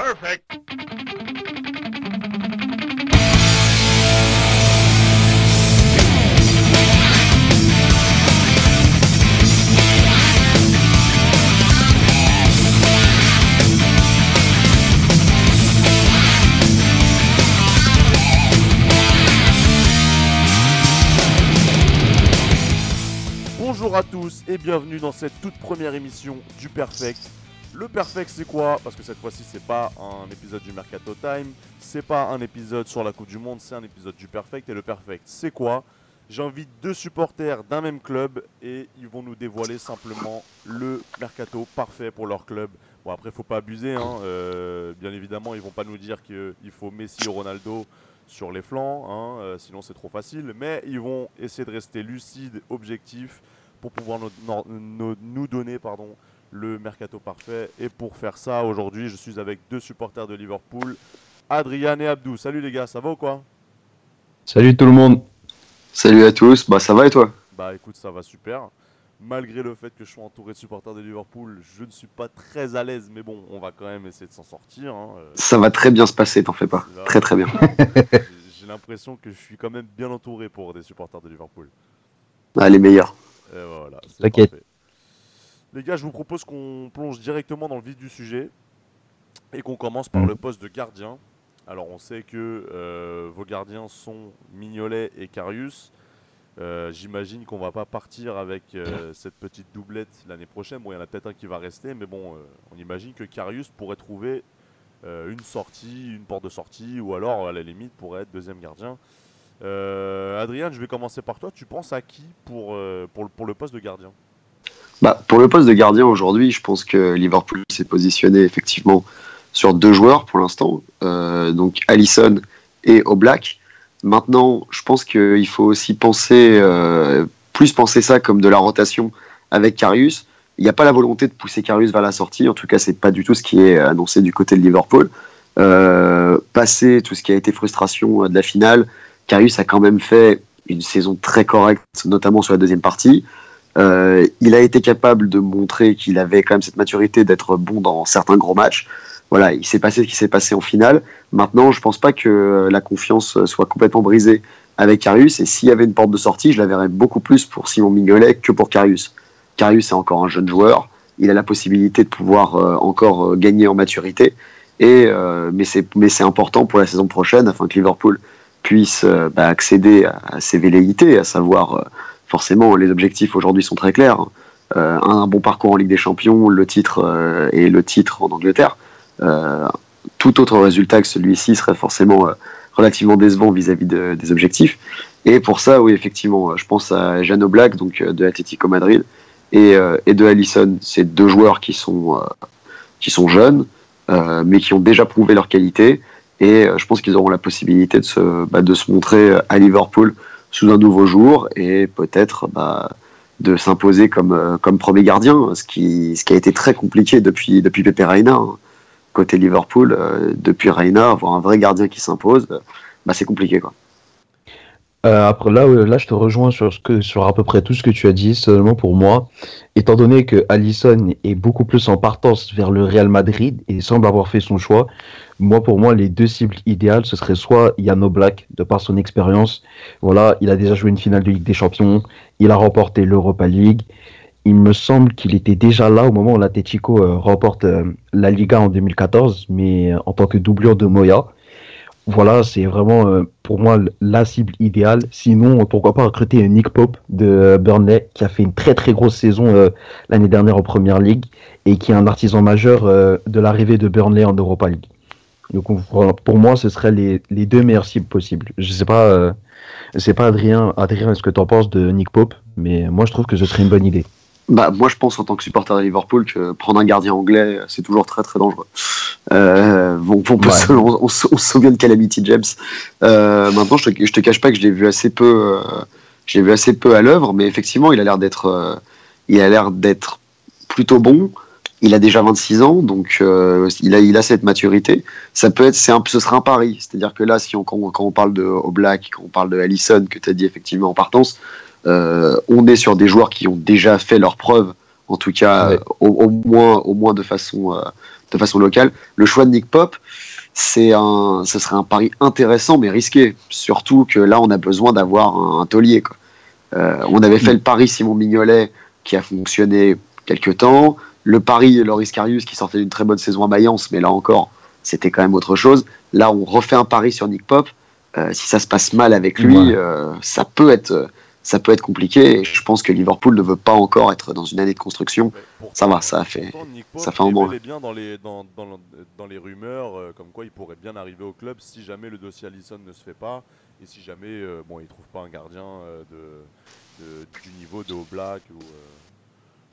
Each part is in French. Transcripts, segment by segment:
Perfect. Bonjour à tous et bienvenue dans cette toute première émission du Perfect. Le Perfect c'est quoi? Parce que cette fois-ci c'est pas un épisode du Mercato Time, c'est pas un épisode sur la Coupe du Monde, c'est un épisode du Perfect. Et le Perfect c'est quoi? J'invite deux supporters d'un même club et ils vont nous dévoiler simplement le Mercato parfait pour leur club. Bon après faut pas abuser, hein. euh, bien évidemment ils vont pas nous dire qu'il faut Messi ou Ronaldo sur les flancs, hein, euh, sinon c'est trop facile, mais ils vont essayer de rester lucides, objectifs pour pouvoir nous, no- no- nous donner pardon, le mercato parfait. Et pour faire ça, aujourd'hui, je suis avec deux supporters de Liverpool, Adrien et Abdou. Salut les gars, ça va ou quoi? Salut tout le monde. Salut à tous, bah ça va et toi? Bah écoute, ça va super. Malgré le fait que je sois entouré de supporters de Liverpool, je ne suis pas très à l'aise, mais bon, on va quand même essayer de s'en sortir. hein, euh, Ça va très bien se passer, t'en fais pas. là. Très très bien. J'ai- l'impression que je suis quand même bien entouré pour des supporters de Liverpool. Ah, les meilleurs. Et voilà, c'est T'inquiète. Les gars, je vous propose qu'on plonge directement dans le vif du sujet et qu'on commence par Mhm. le poste de gardien. Alors, on sait que euh, vos gardiens sont Mignolet et Carius. Euh, J'imagine qu'on va pas partir avec euh, cette petite doublette l'année prochaine. Bon, il y en a peut-être un qui va rester, mais bon, on imagine que Carius pourrait trouver une sortie, une porte de sortie, ou alors à la limite pourrait être deuxième gardien. Adrien, je vais commencer par toi. Tu penses à qui pour, pour, pour le poste de gardien? Bah, pour le poste de gardien aujourd'hui, je pense que Liverpool s'est positionné effectivement sur deux joueurs pour l'instant, euh, donc Allison et Oblak. Maintenant, je pense qu'il faut aussi penser, euh, plus penser ça comme de la rotation avec Karius. Il n'y a pas la volonté de pousser Karius vers la sortie, en tout cas, c'est pas du tout ce qui est annoncé du côté de Liverpool. Euh, passé tout ce qui a été frustration de la finale, Karius a quand même fait une saison très correcte, notamment sur la deuxième partie. Euh, il a été capable de montrer qu'il avait quand même cette maturité d'être bon dans certains gros matchs. Voilà, il s'est passé ce qui s'est passé en finale. Maintenant, je pense pas que la confiance soit complètement brisée avec Karius. Et s'il y avait une porte de sortie, je la verrais beaucoup plus pour Simon Mignolet que pour Karius. Karius est encore un jeune joueur. Il a la possibilité de pouvoir euh, encore euh, gagner en maturité. Et, euh, mais c'est important pour la saison prochaine afin que Liverpool puisse euh, bah, accéder à, à ses velléités, à savoir euh, forcément, les objectifs aujourd'hui sont très clairs. Euh, un, bon parcours en Ligue des Champions, le titre euh, et le titre en Angleterre. Euh, tout autre résultat que celui-ci serait forcément relativement décevant vis-à-vis de- des objectifs. Et pour ça, oui, effectivement, je pense à Jean Oblak, donc de Atlético Madrid, et, de Allison. C'est deux joueurs qui sont, qui sont jeunes, mais qui ont déjà prouvé leur qualité. Et je pense qu'ils auront la possibilité de se, bah, de se montrer à Liverpool sous un nouveau jour et peut-être bah, de s'imposer comme, euh, comme premier gardien, ce qui, ce qui a été très compliqué depuis, depuis Pepe Reina. hein. Côté Liverpool, euh, depuis Reina, avoir un vrai gardien qui s'impose, bah, c'est compliqué. Quoi. Euh, après là, là, je te rejoins sur ce que sur à peu près tout ce que tu as dit. Seulement pour moi, étant donné que Allison est beaucoup plus en partance vers le Real Madrid et semble avoir fait son choix, moi pour moi les deux cibles idéales ce serait soit Yann Oblak de par son expérience. Voilà, il a déjà joué une finale de Ligue des Champions, il a remporté l'Europa League. Il me semble qu'il était déjà là au moment où l'Atletico euh, remporte euh, la Liga en 2014, mais euh, en tant que doublure de Moya. Voilà, c'est vraiment euh, pour moi la cible idéale. Sinon, pourquoi pas recruter Nick Pope de Burnley qui a fait une très très grosse saison l'année dernière en Première Ligue et qui est un artisan majeur de l'arrivée de Burnley en Europa League. Donc on- pour moi, ce seraient les, les deux meilleures cibles possibles. Je sais pas, euh, sais pas Adrien, Adrien, ce que tu en penses de Nick Pope, mais moi je trouve que ce serait une bonne idée. Bah, moi, je pense en tant que supporter de Liverpool que prendre un gardien anglais, c'est toujours très très dangereux. Euh, bon, on, peut Ouais. se, on, on se- on se souvient de Calamity James. Euh, maintenant, je te, je te cache pas que je l'ai vu assez peu, je l'ai vu assez peu à l'œuvre, mais effectivement, il a l'air d'être, il a l'air d'être plutôt bon. Il a déjà 26 ans, donc euh, il, a, il a cette maturité. Ça peut être, c'est un, ce sera un pari. C'est-à-dire que là, si on, quand, on, quand on parle de Oblak, quand on parle de Allison, que tu as dit effectivement en partance, euh, on est sur des joueurs qui ont déjà fait leurs preuves, en tout cas Ouais. euh, au, au moins, au moins de façon, de façon locale. Le choix de Nick Pop, c'est un, ce serait un pari intéressant mais risqué. Surtout que là, on a besoin d'avoir un, taulier. Euh, on avait fait le pari Simon Mignolet qui a fonctionné quelques temps. Le pari Loris Karius qui sortait d'une très bonne saison à Mayence, mais là encore, c'était quand même autre chose. Là, on refait un pari sur Nick Pop. Euh, si ça se passe mal avec lui, euh, ça peut être ça peut être compliqué. Et je pense que Liverpool ne veut pas encore être dans une année de construction. ça va, ça a fait, ça fait un bon. bien dans les, dans, dans, dans les rumeurs, euh, comme quoi il pourrait bien arriver au club si jamais le dossier Allison ne se fait pas et si jamais euh, bon, il trouve pas un gardien euh, de, du niveau de Oblak. Ou,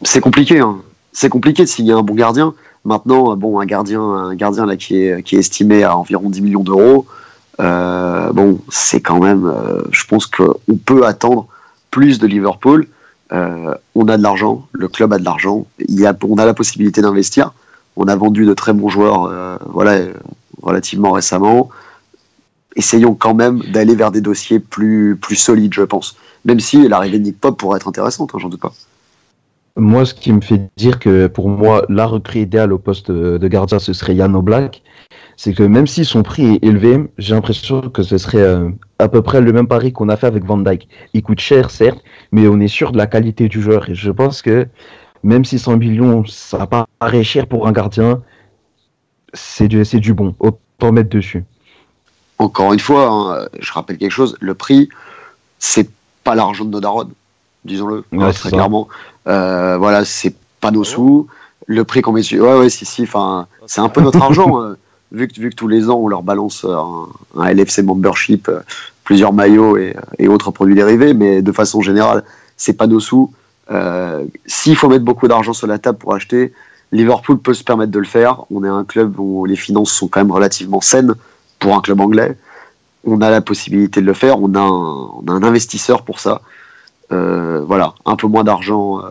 C'est compliqué, hein. C'est compliqué de signer un bon gardien. Maintenant, bon, un gardien, un gardien là qui est, estimé à environ 10 millions d'euros. bon, c'est quand même. je pense qu'on peut attendre plus de Liverpool. Euh, on a de l'argent, le club a de l'argent, a, on a la possibilité d'investir. On a vendu de très bons joueurs euh, voilà, relativement récemment. Essayons quand même d'aller vers des dossiers plus, plus solides, je pense. Même si l'arrivée de Nick Pop pourrait être intéressante, hein, j'en doute pas. Moi, ce qui me fait dire que pour moi, la recrue idéale au poste de gardien, ce serait Yann Black c'est que même si son prix est élevé, j'ai l'impression que ce serait euh, à peu près le même pari qu'on a fait avec Van Dyke. Il coûte cher, certes, mais on est sûr de la qualité du joueur. Et je pense que même si 100 millions, ça paraît cher pour un gardien, c'est du, du bon. Autant mettre dessus. Encore une fois, hein, je rappelle quelque chose, le prix, c'est pas l'argent de nos disons-le très clairement. Euh, voilà, c'est pas nos sous. Le prix qu'on met dessus, ouais, ouais, si, si, enfin, c'est un peu notre argent. Euh vu que, vu que tous les ans on leur balance un, LFC membership, euh, plusieurs maillots et, autres produits dérivés, mais de façon générale, c'est pas nos sous. Euh, s'il faut mettre beaucoup d'argent sur la table pour acheter, Liverpool peut se permettre de le faire. On est un club où les finances sont quand même relativement saines pour un club anglais. On a la possibilité de le faire. On a un, un investisseur pour ça. Euh, voilà, un peu moins d'argent,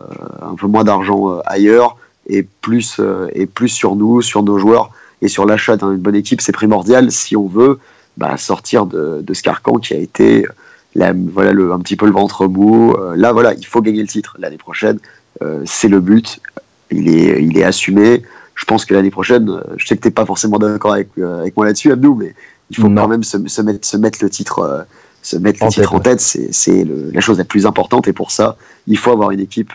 un peu moins d'argent ailleurs et plus et plus sur nous, sur nos joueurs et sur l'achat d'une bonne équipe, c'est primordial si on veut bah, sortir de, de, ce carcan qui a été la, voilà, le, un petit peu le ventre mou. Euh, là, voilà, il faut gagner le titre l'année prochaine. Euh, c'est le but. Il est, il est assumé. Je pense que l'année prochaine, euh, je sais que tu n'es pas forcément d'accord avec, avec moi là-dessus, Abdou, mais il faut quand même se, se, mettre, se mettre le titre se mettre le titre en tête, c'est la chose la plus importante. Et pour ça, il faut avoir une équipe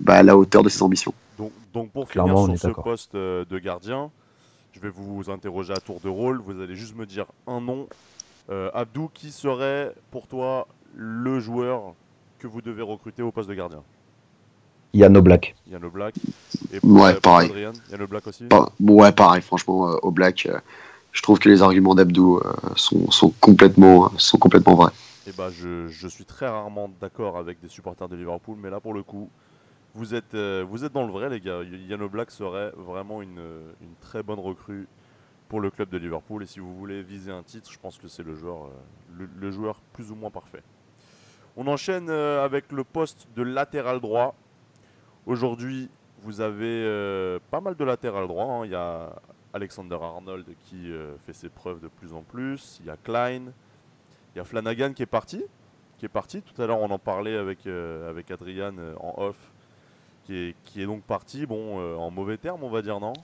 bah, à la hauteur de ses ambitions. Donc, donc pour finir sur ce poste de gardien, je vais vous interroger à tour de rôle. Vous allez juste me dire un nom. Euh, Abdou, qui serait pour toi le joueur que vous devez recruter au poste de gardien? Yann Black. Yann Black. Et ouais, pareil. Yann Black aussi? Ouais, pareil, franchement, euh, au Black, euh, je trouve que les arguments d'Abdou sont, sont, complètement, sont complètement vrais. Eh bah, je, je suis très rarement d'accord avec des supporters de Liverpool, mais là, pour le coup, vous êtes, euh, vous êtes dans le vrai, les gars. Yann Black serait vraiment une, une, très bonne recrue pour le club de Liverpool. Et si vous voulez viser un titre, je pense que c'est le joueur, euh, le, joueur plus ou moins parfait. On enchaîne euh, avec le poste de latéral droit. Aujourd'hui, vous avez pas mal de latéral droit. Hein. Il y a Alexander Arnold qui fait ses preuves de plus en plus. Il y a Klein. Il y a Flanagan qui est parti. Qui est parti. Tout à l'heure, on en parlait avec, avec Adrian en off qui est, donc parti, bon, euh, en mauvais terme, on va dire, non?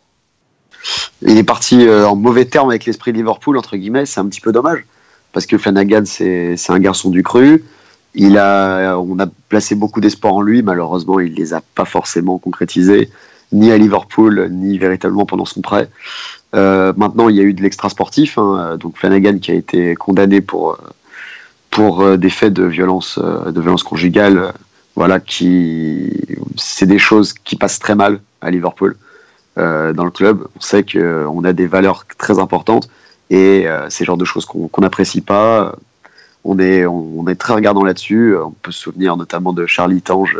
Il est parti euh, en mauvais terme avec l'esprit Liverpool, entre guillemets, c'est un petit peu dommage, parce que Flanagan, c'est un garçon du cru. Il a, on a placé beaucoup d'espoir en lui, malheureusement, il ne les a pas forcément concrétisés, ni à Liverpool, ni véritablement pendant son prêt. Euh, maintenant, il y a eu de l'extra sportif, hein, donc Flanagan qui a été condamné pour, pour des faits de violence, de violence conjugale voilà, qui c'est des choses qui passent très mal à Liverpool euh, dans le club. On sait qu'on a des valeurs très importantes et euh, c'est le genre de choses qu'on n'apprécie pas. On est, on, est très regardant là-dessus. On peut se souvenir notamment de Charlie Tange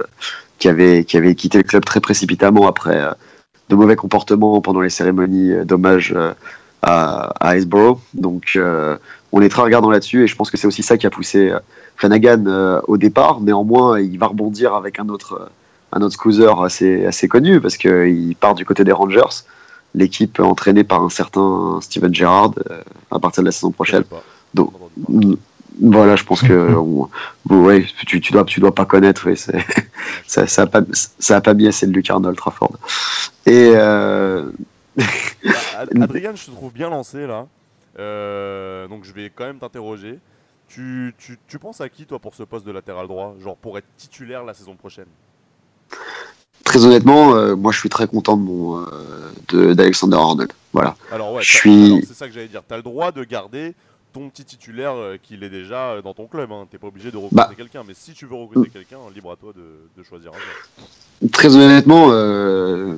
qui avait, qui avait quitté le club très précipitamment après euh, de mauvais comportements pendant les cérémonies d'hommage à, à Iceborough. Donc on est très regardant là-dessus et je pense que c'est aussi ça qui a poussé Flanagan euh, au départ. Néanmoins, il va rebondir avec un autre, un autre cruiser assez, assez connu parce qu'il part du côté des Rangers, l'équipe entraînée par un certain Steven Gerrard euh, à partir de la saison prochaine. Donc, voilà, je pense que ouais, tu, tu, dois, tu dois pas connaître. ça, ça, a pas, ça a pas bien assez de Lucarno Trafford. Et, euh, Adrien, je te trouve bien lancé là. Euh, donc je vais quand même t'interroger. Tu, tu, tu, penses à qui toi pour ce poste de latéral droit Genre pour être titulaire la saison prochaine? Très honnêtement, euh, moi je suis très content de mon euh, d'Alexander Arnold. Voilà. Alors ouais, je suis. C'est ça que j'allais dire. Tu as le droit de garder ton petit titulaire euh, qu'il est déjà euh, dans ton club. Hein. T'es pas obligé de recruter bah. quelqu'un, mais si tu veux recruter quelqu'un, libre à toi de, choisir un Très honnêtement, euh,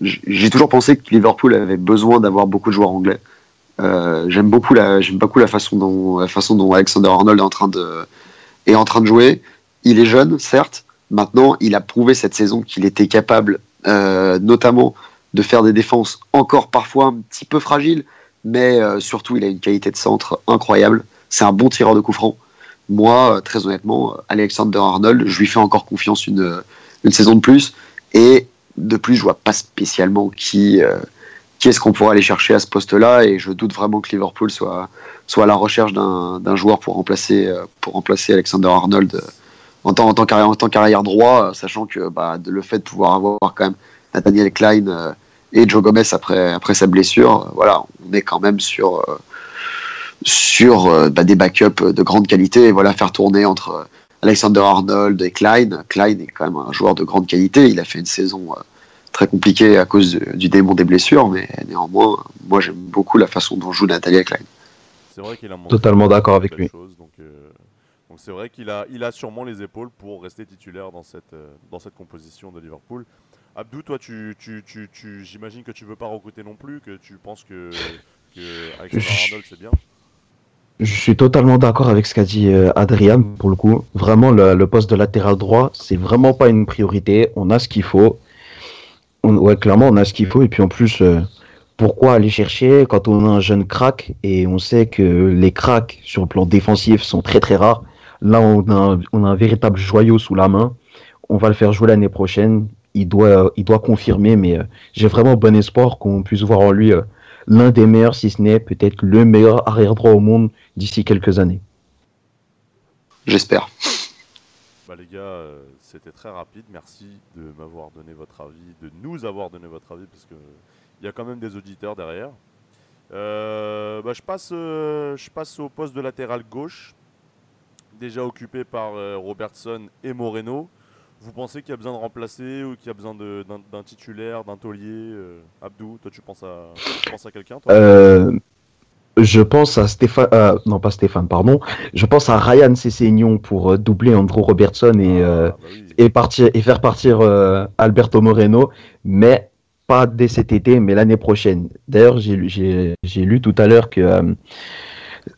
j'ai toujours pensé que Liverpool avait besoin d'avoir beaucoup de joueurs anglais. j'aime beaucoup la, j'aime beaucoup la façon dont, la façon dont Alexander Arnold est en train de, est en train de jouer. Il est jeune, certes. Maintenant, il a prouvé cette saison qu'il était capable, notamment, de faire des défenses encore parfois un petit peu fragiles, mais euh, surtout il a une qualité de centre incroyable. C'est un bon tireur de coup franc. Moi, euh, très honnêtement, Alexander Arnold, je lui fais encore confiance une, une saison de plus. Et de plus, je vois pas spécialement qui, euh, qui est-ce qu'on pourrait aller chercher à ce poste-là. Et je doute vraiment que Liverpool soit, soit à la recherche d'un joueur pour remplacer, pour remplacer Alexander Arnold en tant, en tant qu'arrière droit, sachant que bah, le fait de pouvoir avoir quand même Nathaniel Klein et Joe Gomez après, après sa blessure, voilà, on est quand même sur, euh, sur euh, bah, des backups de grande qualité. Et voilà, faire tourner entre Alexander Arnold et Klein. Klein est quand même un joueur de grande qualité. Il a fait une saison euh, très compliquée à cause du démon des blessures, mais néanmoins, moi j'aime beaucoup la façon dont joue Nathalie Klein. C'est vrai qu'il a totalement d'accord avec lui. donc, c'est vrai qu'il a, il a sûrement les épaules pour rester titulaire dans cette, dans cette composition de Liverpool. Abdou, toi, tu, tu, tu, tu j'imagine que tu veux pas recruter non plus, que tu penses que, que Arnold c'est bien. Je suis totalement d'accord avec ce qu'a dit euh, Adrien pour le coup. Vraiment, le, poste de latéral droit, c'est vraiment pas une priorité. On a ce qu'il faut. ouais, clairement, on a ce qu'il faut. Et puis en plus, euh, pourquoi aller chercher quand on a un jeune crack? Et on sait que les cracks sur le plan défensif sont très très rares. Là, on a, on a un véritable joyau sous la main. On va le faire jouer l'année prochaine il doit, il doit confirmer, mais euh, j'ai vraiment bon espoir qu'on puisse voir en lui euh, l'un des meilleurs, si ce n'est peut-être le meilleur arrière droit au monde d'ici quelques années. J'espère. Bah les gars, euh, c'était très rapide. Merci de m'avoir donné votre avis, de nous avoir donné votre avis, parce que il y a quand même des auditeurs derrière. Bah, je, passe, je passe au poste de latéral gauche, déjà occupé par Robertson et Moreno. Vous pensez qu'il y a besoin de remplacer ou qu'il y a besoin d'un titulaire, d'un taulier euh, Abdou, toi tu penses à, à quelqu'un euh, Je pense à Stéphane, euh, non pas Stéphane, pardon. Je pense à Ryan Cessignon pour doubler Andrew Robertson et, ah, bah et, partir, et faire partir Alberto Moreno, mais pas dès cet été, mais l'année prochaine. D'ailleurs, j'ai lu tout à l'heure que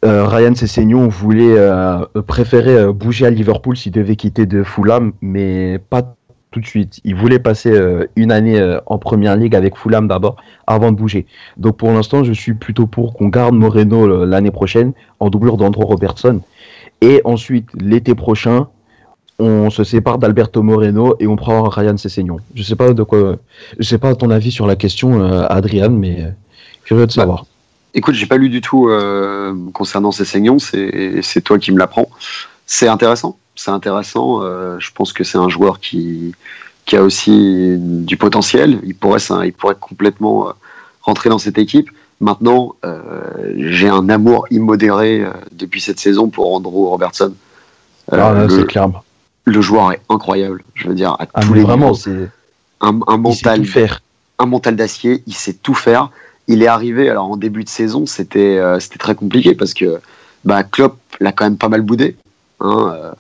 euh, Ryan Sessegnon voulait euh, préférer euh, bouger à Liverpool s'il devait quitter de Fulham, mais pas tout de suite. Il voulait passer une année en première ligue avec Fulham d'abord, avant de bouger. Donc pour l'instant, je suis plutôt pour qu'on garde Moreno l'année prochaine en doublure d'Andro Robertson. Et ensuite, l'été prochain, on se sépare d'Alberto Moreno et on prend Ryan Sessegnon. Je sais pas de quoi, je sais pas ton avis sur la question, Adrian, mais curieux de savoir. Écoute, j'ai pas lu du tout euh, concernant ces saignons, c'est toi qui me l'apprends. C'est intéressant, c'est intéressant. Euh, je pense que c'est un joueur qui, qui a aussi du potentiel. Il pourrait, il pourrait complètement euh, rentrer dans cette équipe. Maintenant, j'ai un amour immodéré depuis cette saison pour Andrew Robertson. Ah, le, joueur est incroyable. Je veux dire, à ah, tous les vraiment, c'est un, un mental, un mental d'acier. Il sait tout faire il est arrivé, alors en début de saison, c'était euh, c'était très compliqué parce que bah, Klopp l'a quand même pas mal boudé. Hein, euh,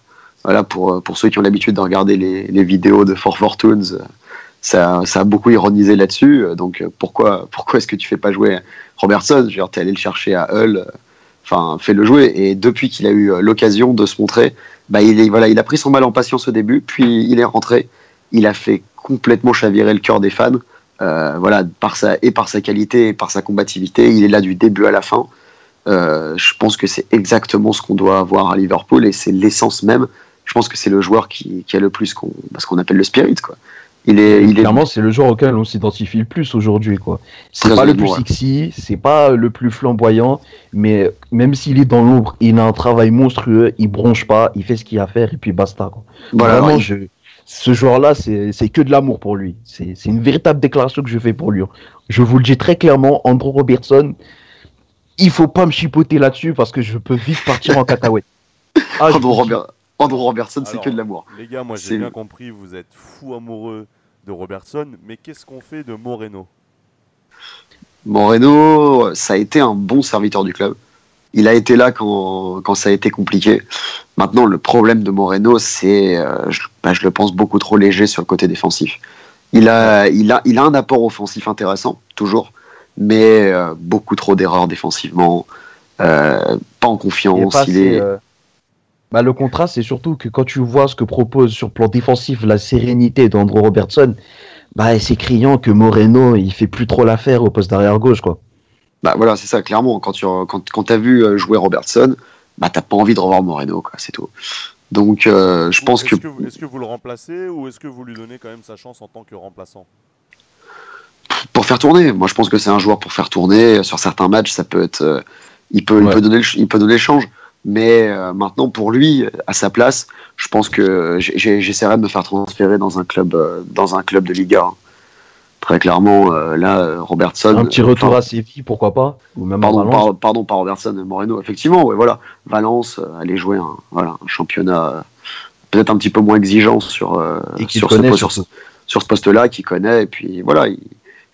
voilà, pour, pour ceux qui ont l'habitude de regarder les, les, vidéos de For Fortunes, ça, ça a beaucoup ironisé là-dessus. Donc pourquoi, pourquoi est-ce que tu fais pas jouer Robertson? Genre, es allé le chercher à Hull, enfin, fais-le jouer. Et depuis qu'il a eu l'occasion de se montrer, bah, il, voilà, il a pris son mal en patience au début, puis il est rentré. Il a fait complètement chavirer le cœur des fans. Euh, voilà, par sa, et par sa qualité et par sa combativité, il est là du début à la fin. Euh, je pense que c'est exactement ce qu'on doit avoir à Liverpool et c'est l'essence même. Je pense que c'est le joueur qui, a le plus qu'on, ce qu'on appelle le spirit, quoi. Il est, il Clairement, c'est le joueur auquel on s'identifie le plus aujourd'hui, quoi. C'est pas le plus sexy, c'est pas le plus flamboyant, mais même s'il est dans l'ombre, il a un travail monstrueux, il bronche pas, il fait ce qu'il a à faire et puis basta, Voilà, Vraiment, je, ce joueur-là, c'est que de l'amour pour lui. C'est une véritable déclaration que je fais pour lui. Je vous le dis très clairement, Andrew Robertson, il faut pas me chipoter là-dessus parce que je peux vite partir en cacahuète. Ah, Andrew, Robertson, c'est que de l'amour. Les gars, moi j'ai bien compris, vous êtes fou amoureux de Robertson, mais qu'est-ce qu'on fait de Moreno? Moreno, ça a été un bon serviteur du club. Il a été là quand, quand ça a été compliqué. Maintenant, le problème de Moreno, c'est, euh, je, bah, je, le pense, beaucoup trop léger sur le côté défensif. Il a, il a, il a un apport offensif intéressant, toujours, mais euh, beaucoup trop d'erreurs défensivement, euh, pas en confiance. Il est, bah, le contraste, c'est surtout que quand tu vois ce que propose sur le plan défensif la sérénité d'Andrew Robertson, bah, c'est criant que Moreno, il fait plus trop l'affaire au poste d'arrière gauche, quoi. Bah voilà, c'est ça, clairement. Quand tu quand, quand as vu euh, jouer Robertson, bah t'as pas envie de revoir Moreno, quoi, c'est tout. Donc euh, je pense que. Est-ce que vous le remplacez ou est-ce que vous lui donnez quand même sa chance en tant que remplaçant? Pour faire tourner. Moi je pense que c'est un joueur pour faire tourner. Sur certains matchs, ça peut être. Euh, il, peut, il, peut donner il peut donner le change. Mais maintenant, pour lui, à sa place, je pense que j'essaierai de me faire transférer dans un club, dans un club de Liga. Très clairement, euh, là, Robertson. Un petit retour à Séville, pourquoi pas Ou même pardon, pardon, pas Robertson, Moreno. Effectivement, ouais, voilà. Valence, euh, aller jouer un, voilà, un championnat euh, peut-être un petit peu moins exigeant sur, sur, ce, sur, sur, ce poste-là, qu'il connaît. Et puis voilà,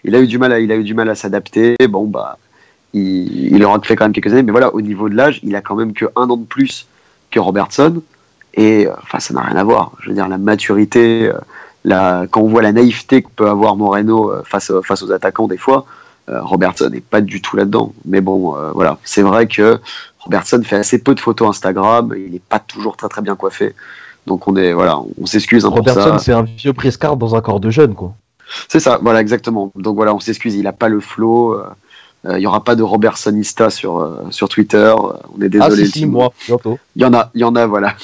il, a eu du mal à, il a eu du mal à s'adapter. Bon, bah, il, il aura fait quand même quelques années, mais voilà, au niveau de l'âge, il a quand même que un an de plus que Robertson. Et enfin, ça n'a rien à voir. Je veux dire, la maturité quand on voit la naïveté que peut avoir Moreno euh, face, face aux attaquants des fois, euh, Robertson n'est pas du tout là-dedans. Mais bon, euh, voilà, c'est vrai que Robertson fait assez peu de photos Instagram, il n'est pas toujours très très bien coiffé. Donc on est voilà, on s'excuse un peu Robertson, c'est un vieux prescar dans un corps de jeune, quoi. C'est ça, voilà, exactement. Donc voilà, on s'excuse, il n'a pas le flow. Il n'y aura pas de Robertsonista sur, sur Twitter. On est désolé. Ah, si, moi, bientôt. Il y en a, il y en a, voilà.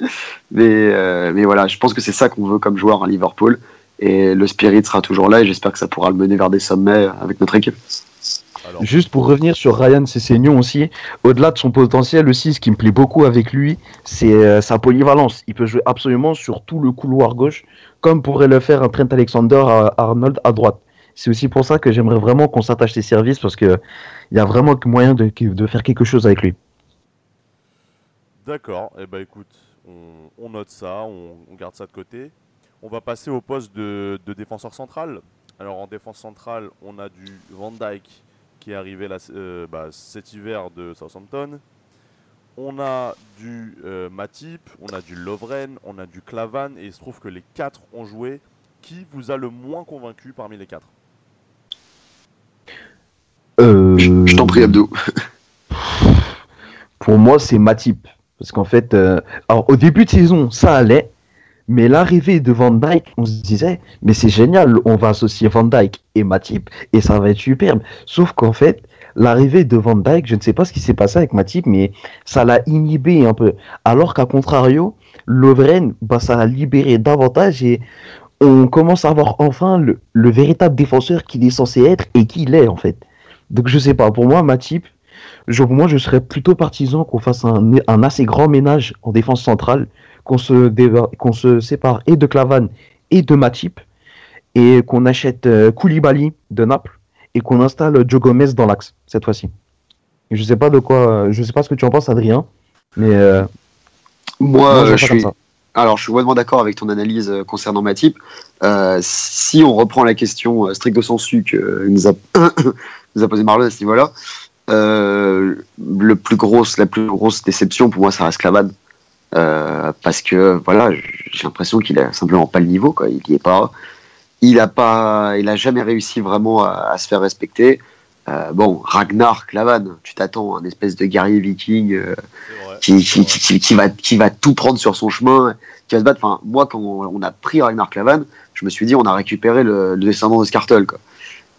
mais, euh, mais voilà, je pense que c'est ça qu'on veut comme joueur à Liverpool. Et le spirit sera toujours là et j'espère que ça pourra le mener vers des sommets avec notre équipe. Juste pour revenir sur Ryan Sessegnon aussi, au-delà de son potentiel aussi, ce qui me plaît beaucoup avec lui, c'est euh, sa polyvalence. Il peut jouer absolument sur tout le couloir gauche, comme pourrait le faire un Trent Alexander à Arnold à droite. C'est aussi pour ça que j'aimerais vraiment qu'on s'attache ses services parce qu'il y a vraiment moyen de, de faire quelque chose avec lui. D'accord, et eh ben écoute, on, note ça, on, garde ça de côté. On va passer au poste de, défenseur central. Alors en défense centrale, on a du Van Dyke qui est arrivé euh, bah, cet hiver de Southampton. On a du euh, Matip, on a du Lovren, on a du Clavan et il se trouve que les quatre ont joué. Qui vous a le moins convaincu parmi les quatre? Euh, Je, t'en prie Abdou. Pour moi c'est Matip. Parce qu'en fait, euh, alors au début de saison, ça allait, mais l'arrivée de Van Dyke, on se disait, mais c'est génial, on va associer Van Dyke et Matip et ça va être superbe. Sauf qu'en fait, l'arrivée de Van Dyke, je ne sais pas ce qui s'est passé avec Matip, mais ça l'a inhibé un peu. Alors qu'à contrario, Lovren, bah, ça l'a libéré davantage et on commence à avoir enfin le, le véritable défenseur qu'il est censé être et qu'il est en fait. Donc je sais pas, pour moi, Matip, je, moi, je serais plutôt partisan qu'on fasse un, assez grand ménage en défense centrale, qu'on se, qu'on se sépare et de Clavan et de Matip, et qu'on achète euh, Koulibaly de Naples et qu'on installe Joe Gomez dans l'axe cette fois-ci. Je sais pas de quoi, je sais pas ce que tu en penses, Adrien, mais euh, moi, je, suis. Alors, je suis vraiment d'accord avec ton analyse euh, concernant Matip. si on reprend la question stricto sensu que nous a, nous a posé Marlon à ce niveau-là, euh, le plus grosse, la plus grosse déception pour moi, ça reste Clavan. Euh, parce que voilà, j'ai l'impression qu'il a simplement pas le niveau, quoi. Il y est pas. Il a pas, il a jamais réussi vraiment à, se faire respecter. Euh, bon, Ragnar Clavan, tu t'attends un espèce de guerrier viking euh, qui, qui, qui, qui, va, qui va tout prendre sur son chemin, qui va se battre. Enfin, moi, quand on, a pris Ragnar Clavan, je me suis dit, on a récupéré le, le descendant de Scartle, quoi.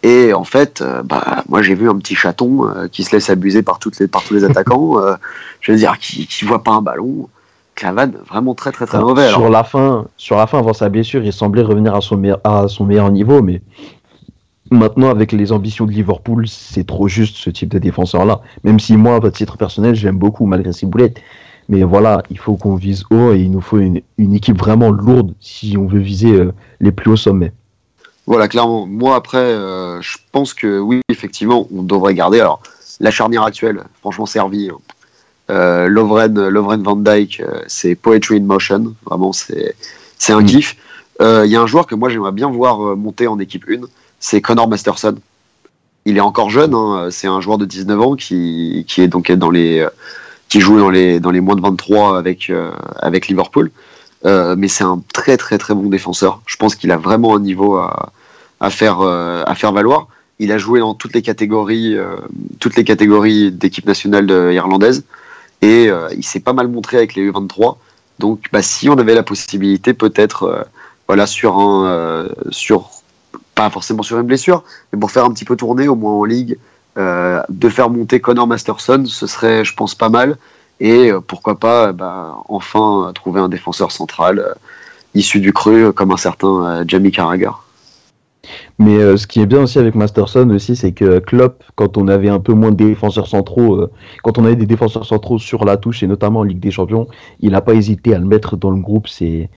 Et en fait, euh, bah, moi j'ai vu un petit chaton euh, qui se laisse abuser par, toutes les, par tous les attaquants, euh, je veux dire, qui, qui voit pas un ballon. Clavan, vraiment très très très mauvais. Sur la fin, sur la fin, avant sa blessure, il semblait revenir à son, meilleur, à son meilleur niveau, mais maintenant avec les ambitions de Liverpool, c'est trop juste ce type de défenseur-là. Même si moi, à titre personnel, j'aime beaucoup malgré ses boulettes. Mais voilà, il faut qu'on vise haut et il nous faut une, équipe vraiment lourde si on veut viser euh, les plus hauts sommets. Voilà, clairement. Moi, après, euh, je pense que oui, effectivement, on devrait garder. Alors, la charnière actuelle, franchement, servie. Hein. Euh, Lovren, Lovren Van Dyke, c'est Poetry in Motion. Vraiment, c'est un kiff. Il y a un joueur que moi, j'aimerais bien voir monter en équipe 1. C'est Connor Masterson. Il est encore jeune. Hein. c'est un joueur de 19 ans qui, qui est donc dans les qui joue dans les, dans les moins de 23 avec, euh, avec Liverpool. Euh, mais c'est un très très très bon défenseur. Je pense qu'il a vraiment un niveau à, à faire, euh, à faire valoir. Il a joué dans toutes les catégories, toutes les catégories d'équipe nationale irlandaise et il s'est pas mal montré avec les U23. Donc, bah, si on avait la possibilité, peut-être, sur un, sur pas forcément sur une blessure, mais pour faire un petit peu tourner, au moins en ligue, euh, de faire monter Connor Masterson, ce serait, je pense, pas mal. Et euh, pourquoi pas, bah, enfin, trouver un défenseur central euh, issu du cru, comme un certain Jamie Carragher. Mais ce qui est bien aussi avec Masterson aussi, c'est que Klopp, quand on avait un peu moins de défenseurs centraux, quand on avait des défenseurs centraux sur la touche et notamment en Ligue des Champions, il n'a pas hésité à le mettre dans le groupe. C'est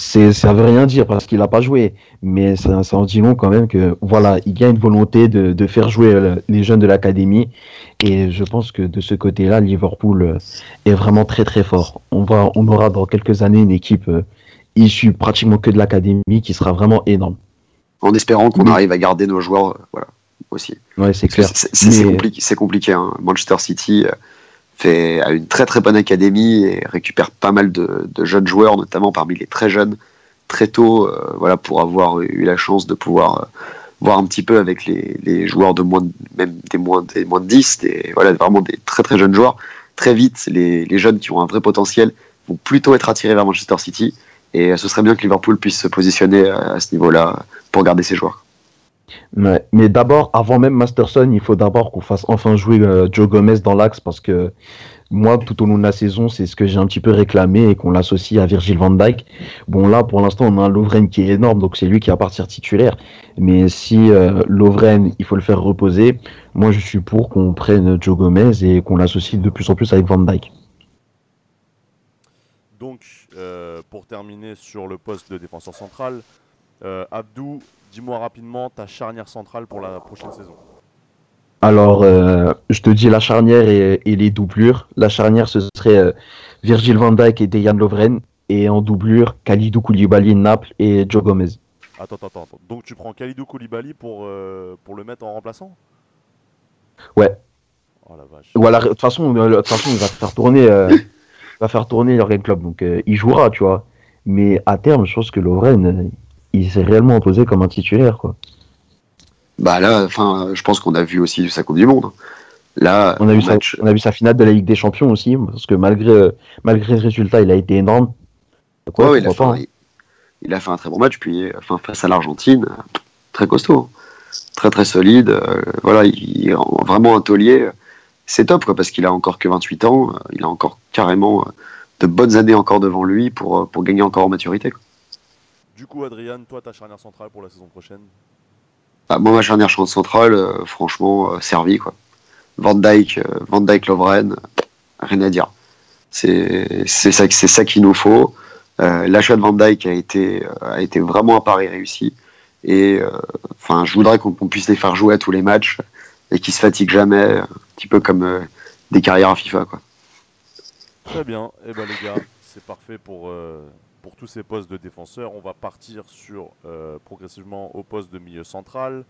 ça veut rien dire parce qu'il n'a pas joué, mais ça, ça, en dit long quand même que voilà, il y a une volonté de, faire jouer euh, les jeunes de l'académie et je pense que de ce côté-là, Liverpool euh, est vraiment très très fort. On on aura dans quelques années une équipe euh, issue pratiquement que de l'académie qui sera vraiment énorme. En espérant qu'on arrive à garder nos joueurs, voilà, aussi. Ouais, c'est clair. C'est compliqué, compliqué hein. Manchester City fait, a une très très bonne académie et récupère pas mal de, jeunes joueurs, notamment parmi les très jeunes, très tôt, euh, voilà, pour avoir eu la chance de pouvoir euh, voir un petit peu avec les, joueurs de moins même des moins, des moins de 10, des, voilà, vraiment des très très jeunes joueurs. Très vite, les, les jeunes qui ont un vrai potentiel vont plutôt être attirés vers Manchester City. Et ce serait bien que Liverpool puisse se positionner à ce niveau-là pour garder ses joueurs. Mais, d'abord, avant même Masterson, il faut d'abord qu'on fasse enfin jouer euh, Joe Gomez dans l'axe parce que moi, tout au long de la saison, c'est ce que j'ai un petit peu réclamé et qu'on l'associe à Virgil van Dijk. Bon, là, pour l'instant, on a un Lovren qui est énorme, donc c'est lui qui va partir titulaire. Mais si euh, Lovren, il faut le faire reposer, moi, je suis pour qu'on prenne Joe Gomez et qu'on l'associe de plus en plus avec van Dijk. Donc, euh, pour terminer sur le poste de défenseur central, Abdou, Dis-moi rapidement ta charnière centrale pour la prochaine saison. Alors, euh, je te dis la charnière et, les doublures. La charnière, ce serait euh, Virgil van Dijk et Dejan Lovren. Et en doublure, Khalidou Koulibaly, Naples et Joe Gomez. Attends, attends, attends. Donc tu prends Khalidou Koulibaly pour, euh, pour le mettre en remplaçant? Ouais. Oh la vache. de toute façon, façon, il va faire tourner, va faire tourner Jurgen Club. Donc il jouera, tu vois. Mais à terme, je pense que Lovren, il s'est réellement imposé comme un titulaire, quoi. Bah là, enfin, je pense qu'on a vu aussi sa Coupe du Monde. Là, on a, vu sa, on a vu sa finale de la Ligue des Champions aussi, parce que malgré, malgré le résultat, il a été énorme. Quoi, il, a fait, un, il, a fait, un très bon match, puis enfin, face à l'Argentine, très costaud, très très solide. Euh, voilà, il est vraiment un taulier. C'est top, quoi, parce qu'il a encore que 28 ans, il a encore carrément de bonnes années encore devant lui pour, pour gagner encore en maturité. Quoi. Du coup, Adrien, toi, ta charnière centrale pour la saison prochaine? Bah, Moi, ma charnière centrale, euh, franchement, euh, servi. Quoi. Van Dyke, euh, Van Dyke Lovren, rien à dire. C'est ça, ça qu'il nous faut. L'achat de Van Dyke a été, a été vraiment un pari réussi. Et enfin, je voudrais qu'on puisse les faire jouer à tous les matchs et qu'ils se fatiguent jamais, un petit peu comme des carrières à FIFA. Quoi. Très bien. Eh ben les gars, c'est parfait pour pour tous ces postes de défenseurs. On va partir sur euh, progressivement au poste de milieu central.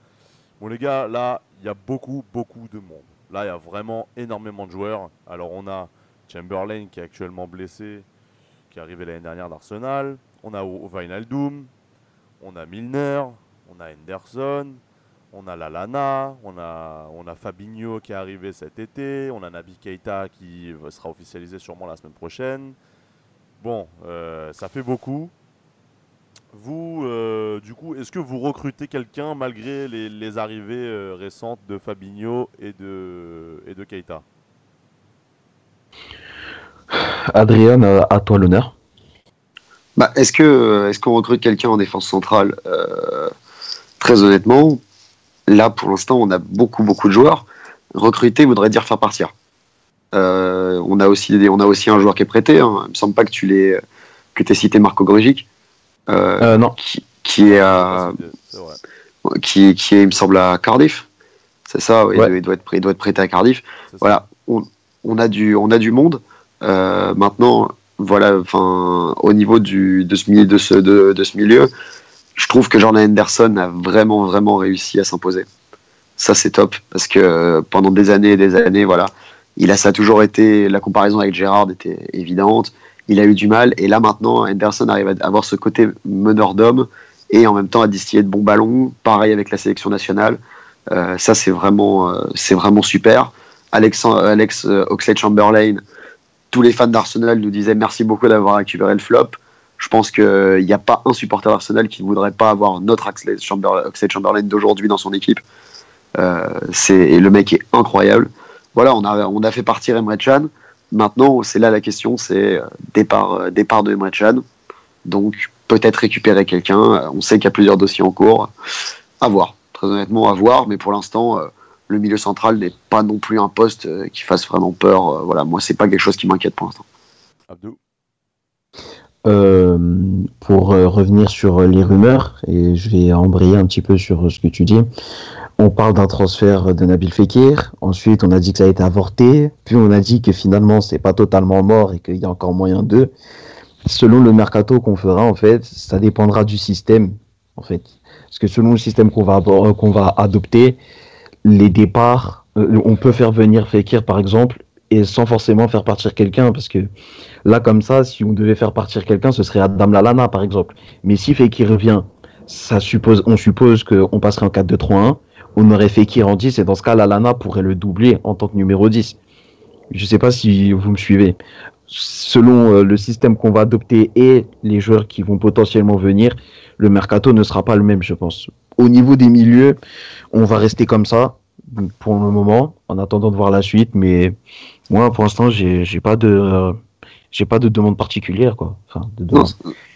Bon les gars, là, il y a beaucoup, beaucoup de monde. Là, il y a vraiment énormément de joueurs. Alors on a Chamberlain qui est actuellement blessé, qui est arrivé l'année dernière d'Arsenal. On a Wijnaldum, on a Milner, on a Henderson, on a Lalana, on a, on a Fabinho qui est arrivé cet été, on a Nabi Keita qui sera officialisé sûrement la semaine prochaine. Bon, euh, ça fait beaucoup. Vous, euh, du coup, est-ce que vous recrutez quelqu'un malgré les, arrivées euh, récentes de Fabinho et de, et de Keita? Adrien, à toi l'honneur. Bah, est-ce que est-ce qu'on recrute quelqu'un en défense centrale? Très honnêtement, là pour l'instant, on a beaucoup beaucoup de joueurs. Recruter voudrait dire faire partir. on, a aussi on a aussi un joueur qui est prêté. Hein. Il me semble pas que tu l'aies que aies cité Marco Grigic. non. Qui, est à, qui, qui est, il me semble, à Cardiff. C'est ça, il, doit être, il doit être prêté à Cardiff. Voilà, on, on, a du, on a du monde. maintenant, voilà, enfin, au niveau du, de, ce, de, ce, de, de ce milieu, je trouve que Jordan Henderson a vraiment, vraiment réussi à s'imposer. Ça, c'est top, parce que pendant des années et des années, voilà, il a, ça toujours été, la comparaison avec Gérard était évidente, il a eu du mal, et là maintenant, Henderson arrive à avoir ce côté meneur d'homme, et en même temps à distiller de bons ballons, pareil avec la sélection nationale. Euh, ça, c'est vraiment, euh, vraiment super. Alex, Alex euh, Oxlade-Chamberlain, tous les fans d'Arsenal nous disaient merci beaucoup d'avoir récupéré le flop. Je pense qu'il n'y a pas un supporter d'Arsenal qui ne voudrait pas avoir notre Oxlade Chamberlain d'aujourd'hui dans son équipe. Euh, et le mec est incroyable. Voilà, on a, on a fait partir Emre Can. Maintenant, c'est là la question, c'est euh, départ, euh, départ de Emre Can. Donc, peut-être récupérer quelqu'un. On sait qu'il y a plusieurs dossiers en cours. À voir. Très honnêtement, à voir. Mais pour l'instant, le milieu central n'est pas non plus un poste qui fasse vraiment peur. Voilà, moi, c'est pas quelque chose qui m'inquiète pour l'instant. Abdou euh, pour euh, revenir sur les rumeurs, et je vais embrayer un petit peu sur ce que tu dis, on parle d'un transfert de Nabil Fekir, ensuite on a dit que ça a été avorté, puis on a dit que finalement c'est pas totalement mort et qu'il y a encore moyen d'eux. Selon le mercato qu'on fera, en fait, ça dépendra du système, en fait. Parce que selon le système qu'on va, qu'on va adopter, les départs, euh, on peut faire venir Fekir par exemple, et sans forcément faire partir quelqu'un, parce que là, comme ça, si on devait faire partir quelqu'un, ce serait Adam Lalana, par exemple. Mais si Fekir revient, ça suppose, on suppose qu'on passerait en 4-2-3-1, on aurait Fekir en 10, et dans ce cas, Lalana pourrait le doubler en tant que numéro 10. Je ne sais pas si vous me suivez. Selon euh, le système qu'on va adopter et les joueurs qui vont potentiellement venir, le mercato ne sera pas le même, je pense. Au niveau des milieux, on va rester comme ça pour le moment, en attendant de voir la suite, mais moi, pour l'instant, j'ai pas de j'ai pas de demande particulière, quoi.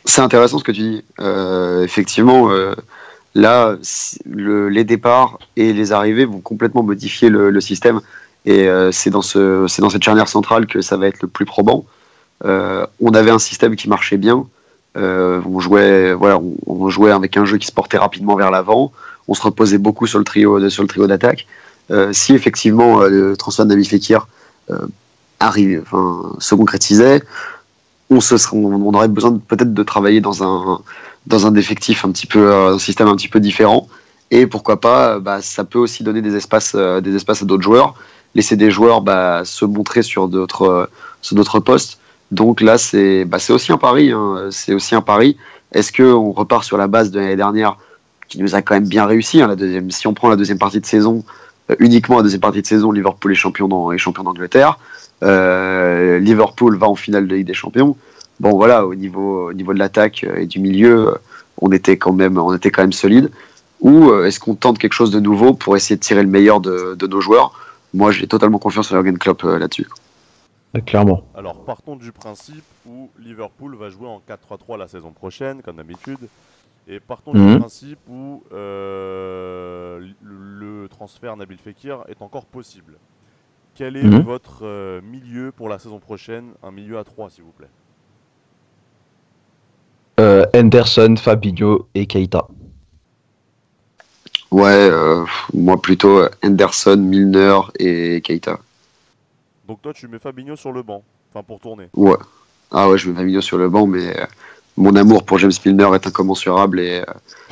c'est intéressant ce que tu dis. Euh, effectivement, euh, là, le, les départs et les arrivées vont complètement modifier le, système, et euh, c'est dans ce c'est dans cette charnière centrale que ça va être le plus probant. on avait un système qui marchait bien. on jouait voilà, on, jouait avec un jeu qui se portait rapidement vers l'avant. On se reposait beaucoup sur le trio sur le trio d'attaque. si effectivement le transfert de Fekir euh, arrive, enfin, se concrétisait, on, se on, aurait besoin peut-être de travailler dans un, dans un effectif un petit peu, euh, un système un petit peu différent. Et pourquoi pas, bah, ça peut aussi donner des espaces, euh, des espaces à d'autres joueurs, laisser des joueurs bah, se montrer sur d'autres, postes. Donc là, c'est, bah, aussi un pari. Hein. c'est aussi. Est-ce qu'on repart sur la base de l'année dernière, qui nous a quand même bien réussi hein, la deuxième, Si on prend la deuxième partie de saison, euh, uniquement à deuxième partie de saison, Liverpool est champion d'Angleterre. Euh, Liverpool va en finale de Ligue des Champions. Bon voilà, au niveau, au niveau de l'attaque et du milieu, on était quand même, on était quand même solide. Ou euh, est-ce qu'on tente quelque chose de nouveau pour essayer de tirer le meilleur de, nos joueurs? Moi, j'ai totalement confiance en Jurgen Klopp là-dessus. Clairement. Alors, partons du principe où Liverpool va jouer en 4-3-3 la saison prochaine, comme d'habitude. Et partons du mhm. principe où euh, le transfert Nabil Fekir est encore possible. Quel est mhm. votre euh, milieu pour la saison prochaine? Un milieu à 3, s'il vous plaît. Euh, Henderson, Fabinho et Keita. Ouais, moi plutôt Henderson, Milner et Keita. Donc toi, tu mets Fabinho sur le banc, enfin pour tourner. Ouais. Ah ouais, je mets Fabinho sur le banc, mais mon amour pour James Milner est incommensurable et,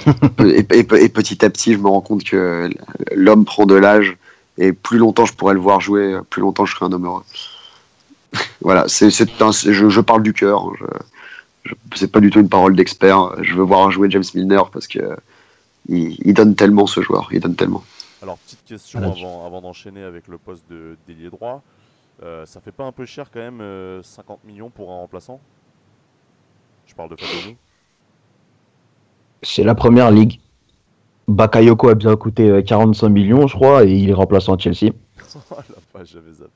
euh, et, petit à petit, je me rends compte que l'homme prend de l'âge et plus longtemps je pourrais le voir jouer, plus longtemps je serai un homme heureux. voilà, c'est, je, je, parle du cœur. Hein, je, c'est pas du tout une parole d'expert. Je veux voir jouer James Milner parce que il, donne tellement ce joueur, il donne tellement. Alors petite question avant, avant d'enchaîner avec le poste de d'ailier droit. Euh, ça fait pas un peu cher quand même 50 euh, millions pour un remplaçant? Je parle de C'est la première ligue. Bakayoko a bien coûté 45 euh, millions, je crois, et il est remplaçant à Chelsea. oh la j'avais zappé.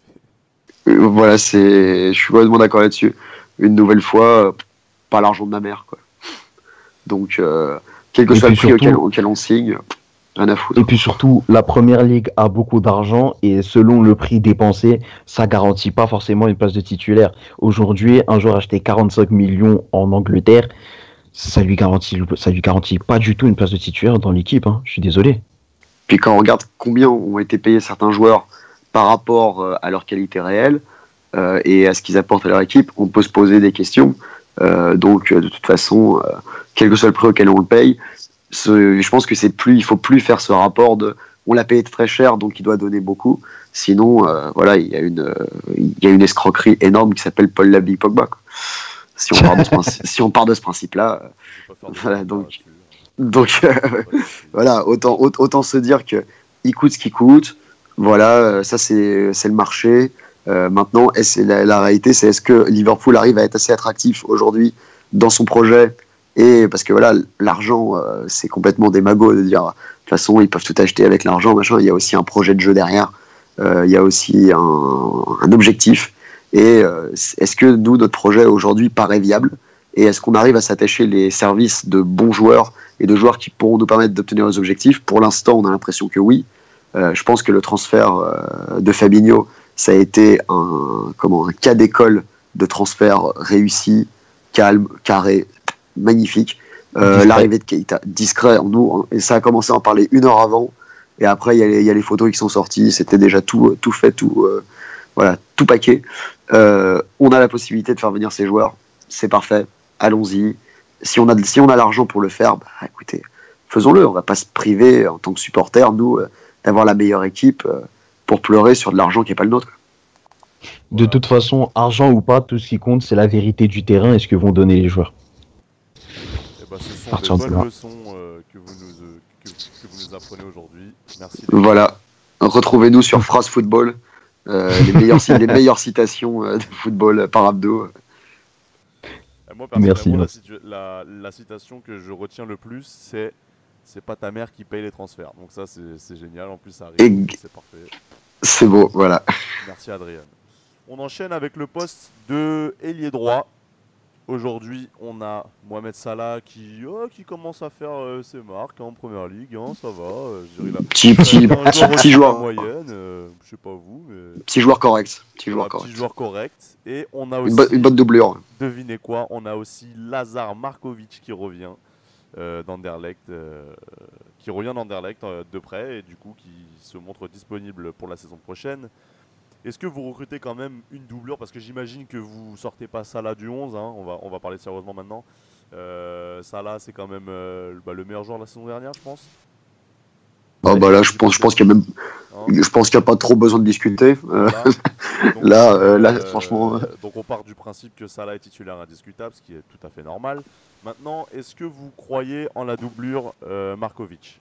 Euh, voilà, c'est, je suis complètement d'accord là-dessus. Une nouvelle fois, pas l'argent de ma mère, quoi. Donc, euh, quel que soit le prix auquel, on signe, Rien à foutre. Et puis surtout, la première ligue a beaucoup d'argent et selon le prix dépensé, ça garantit pas forcément une place de titulaire. Aujourd'hui, un joueur acheté 45 millions en Angleterre, ça lui garantit, ça lui garantit pas du tout une place de titulaire dans l'équipe. Hein. Je suis désolé. Puis quand on regarde combien ont été payés certains joueurs par rapport euh, à leur qualité réelle euh, et à ce qu'ils apportent à leur équipe, on peut se poser des questions. Euh, donc de toute façon, quel que soit le prix auquel on le paye, je pense que c'est plus, il faut plus faire ce rapport de on l'a payé très cher donc il doit donner beaucoup. Sinon, voilà, il y a une, il y a une escroquerie énorme qui s'appelle Paul Labby Pogba. Si on part de ce, si on part de ce principe-là, voilà, donc donc voilà, autant, autant se dire que il coûte ce qu'il coûte. Voilà, euh, ça c'est le marché. Euh, maintenant, la, la, réalité, c'est est-ce que Liverpool arrive à être assez attractif aujourd'hui dans son projet et parce que voilà, l'argent, euh, c'est complètement démago de dire de toute façon ils peuvent tout acheter avec l'argent, machin. Il y a aussi un projet de jeu derrière. il y a aussi un, objectif. Et est-ce que nous, notre projet aujourd'hui paraît viable? Et est-ce qu'on arrive à s'attacher les services de bons joueurs et de joueurs qui pourront nous permettre d'obtenir nos objectifs? Pour l'instant, on a l'impression que oui. Euh, je pense que le transfert euh, de Fabinho, ça a été un, comment, un cas d'école de transfert réussi, calme, carré, magnifique. Euh, l'arrivée de Keita, discret, nous, et ça a commencé à en parler une heure avant, et après il y, y, a les photos qui sont sorties, c'était déjà tout, tout fait, tout, voilà, tout paquet. on a la possibilité de faire venir ces joueurs, c'est parfait, allons-y. Si on a, si on a l'argent pour le faire, bah, écoutez, faisons-le. On va pas se priver en tant que supporter, nous, d'avoir la meilleure équipe euh, pour pleurer sur de l'argent qui n'est pas le nôtre. De toute façon, argent ou pas, tout ce qui compte, c'est la vérité du terrain et ce que vont donner les joueurs. Ben, ce sont des bonnes leçons euh, que, vous nous, euh, que, vous nous, apprenez aujourd'hui. Merci. Voilà. Retrouvez-nous sur Phrase Football, les, meilleures, les meilleures citations de football par Abdo. Moi, personnellement, Merci. La, la, citation que je retiens le plus, c'est c'est pas ta mère qui paye les transferts. Donc ça, c'est génial. En plus, ça arrive. C'est parfait. C'est beau, voilà. Merci, Adrien. On enchaîne avec le poste de ailier droit. Aujourd'hui, on a Mohamed Salah qui, oh, qui commence à faire euh, ses marques en première ligue. Hein, ça va. Euh, petit, petit, petit, joueur. Moyenne, euh, je sais pas vous. Mais... Petit joueur correct. Petit joueur correct. Petit joueur correct. Et on a aussi. Une, bonne doublure. Devinez quoi On a aussi Lazar Markovic qui revient. D'Anderlecht, qui revient d'Anderlecht de près et du coup qui se montre disponible pour la saison prochaine. Est-ce que vous recrutez quand même une doublure? Parce que j'imagine que vous sortez pas Salah du 11, hein, on, va, on va parler sérieusement maintenant. Salah, c'est quand même bah, le meilleur joueur de la saison dernière, je pense. Ah bah là, je pense, je pense qu'il y a même, hein? je pense qu'il n'y a pas trop besoin de discuter. là, là, franchement. donc on part du principe que Salah est titulaire indiscutable, ce qui est tout à fait normal. Maintenant, est-ce que vous croyez en la doublure euh, Markovic?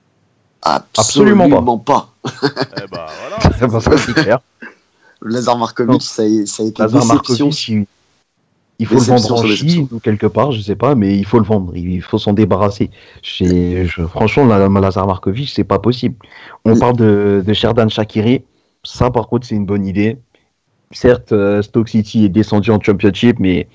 Absolument, pas. eh bah voilà, c'est clair. Lazare Markovic, ça, a, ça a été Lazare Markovic, il, faut le vendre en Chine ou quelque part, je sais pas, mais il faut le vendre, il faut s'en débarrasser. Je, franchement, Lazare Markovic, c'est pas possible. On parle de, de Sherdan Shakiri, ça par contre, c'est une bonne idée. Certes, euh, Stoke City est descendu en Championship, mais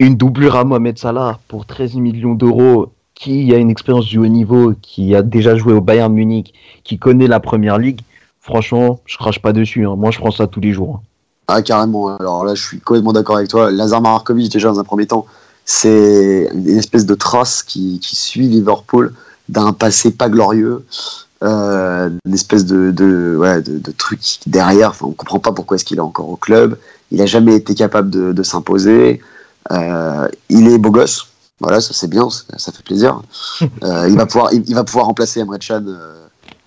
une doublure à Mohamed Salah pour 13 millions d'euros, qui a une expérience du haut niveau, qui a déjà joué au Bayern Munich, qui connaît la première ligue, franchement, je crache pas dessus. Hein. Moi, je prends ça tous les jours. Hein. Ah, carrément. Alors là, je suis complètement d'accord avec toi. Lazar Markovic, déjà, dans un premier temps, c'est une espèce de trace qui, suit Liverpool d'un passé pas glorieux. Euh, une espèce de, de, de, truc derrière. Enfin, on comprend pas pourquoi est-ce qu'il est encore au club. Il a jamais été capable de, s'imposer. Euh, il est beau gosse, voilà, ça c'est bien, ça, fait plaisir. Euh, il va pouvoir, il, va pouvoir remplacer Emre Can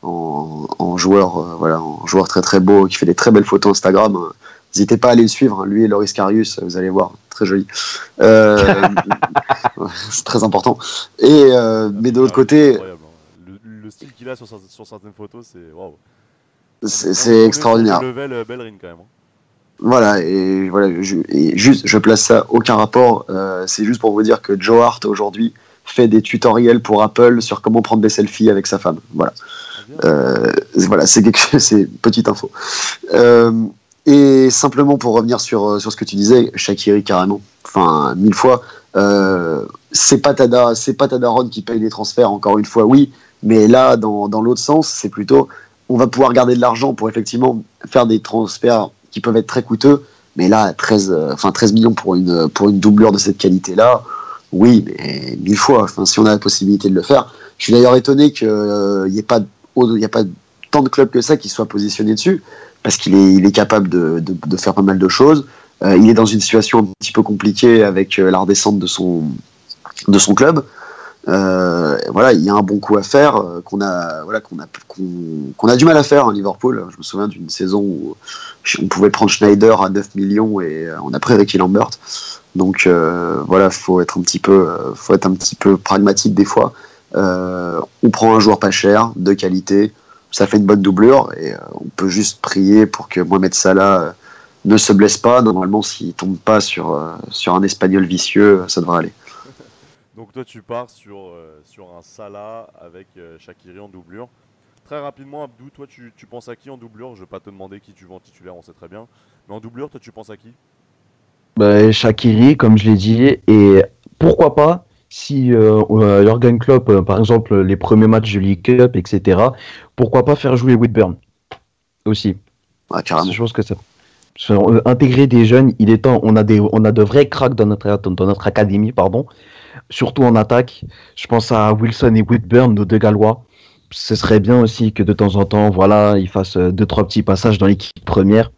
euh, en, joueur, voilà, en joueur très très beau qui fait des très belles photos Instagram. N'hésitez pas à aller le suivre, hein. lui et Loris Carius, vous allez voir, très joli. c'est très important. Et mais de l'autre côté, hein. le, style qu'il a sur, certaines photos, c'est waouh. C'est extraordinaire. Level Bellerin quand même. Hein. Voilà, et voilà, je, juste, je place ça, aucun rapport. Euh, c'est juste pour vous dire que Joe Hart aujourd'hui fait des tutoriels pour Apple sur comment prendre des selfies avec sa femme. Voilà, euh, voilà, c'est quelque c'est petite info. Euh, et simplement pour revenir sur sur ce que tu disais, Shakiri carrément, enfin mille fois. c'est pas c'est pas Tadaron qui paye les transferts. Encore une fois, oui, Mais là, dans, dans l'autre sens, c'est plutôt on va pouvoir garder de l'argent pour effectivement faire des transferts qui peuvent être très coûteux. Mais là, 13, euh, enfin 13 millions pour une, pour une doublure de cette qualité-là, oui, mais mille fois. Si on a la possibilité de le faire. Je suis d'ailleurs étonné qu'il n'y euh, ait, pas, y a pas tant de clubs que ça qui soient positionnés dessus, parce qu'il est, il capable de, faire pas mal de choses. Euh, il est dans une situation un petit peu compliquée avec euh, la redescente de son, club. Euh, voilà, il y a un bon coup à faire qu'on a, voilà, qu'on a, qu'on, a du mal à faire à hein, Liverpool. Je me souviens d'une saison où on pouvait prendre Schneider à 9 millions et on a pris Ricky Lambert. Donc euh, voilà, faut être un petit peu, faut être un petit peu pragmatique des fois. Euh, on prend un joueur pas cher, de qualité, ça fait une bonne doublure et on peut juste prier pour que Mohamed Salah ne se blesse pas. Normalement, s'il tombe pas sur, sur un Espagnol vicieux, ça devrait aller. Donc toi tu pars sur, euh, sur un Salah avec euh, Shakiri en doublure. Très rapidement Abdou, toi tu, tu, penses à qui en doublure? Je vais pas te demander qui tu veux en titulaire, on sait très bien. Mais en doublure, toi tu penses à qui? Bah, Shakiri, comme je l'ai dit, et pourquoi pas si euh, Jurgen Klopp, euh, par exemple, les premiers matchs de League Cup, etc., pourquoi pas faire jouer Whitburn aussi? Ah, carrément. Je pense que ça. Intégrer des jeunes, il est temps. On a des, on a de vrais cracks dans notre, dans notre académie, pardon surtout en attaque. Je pense à Wilson et Whitburn, nos deux Gallois. Ce serait bien aussi que de temps en temps, voilà, ils fassent deux trois petits passages dans l'équipe première.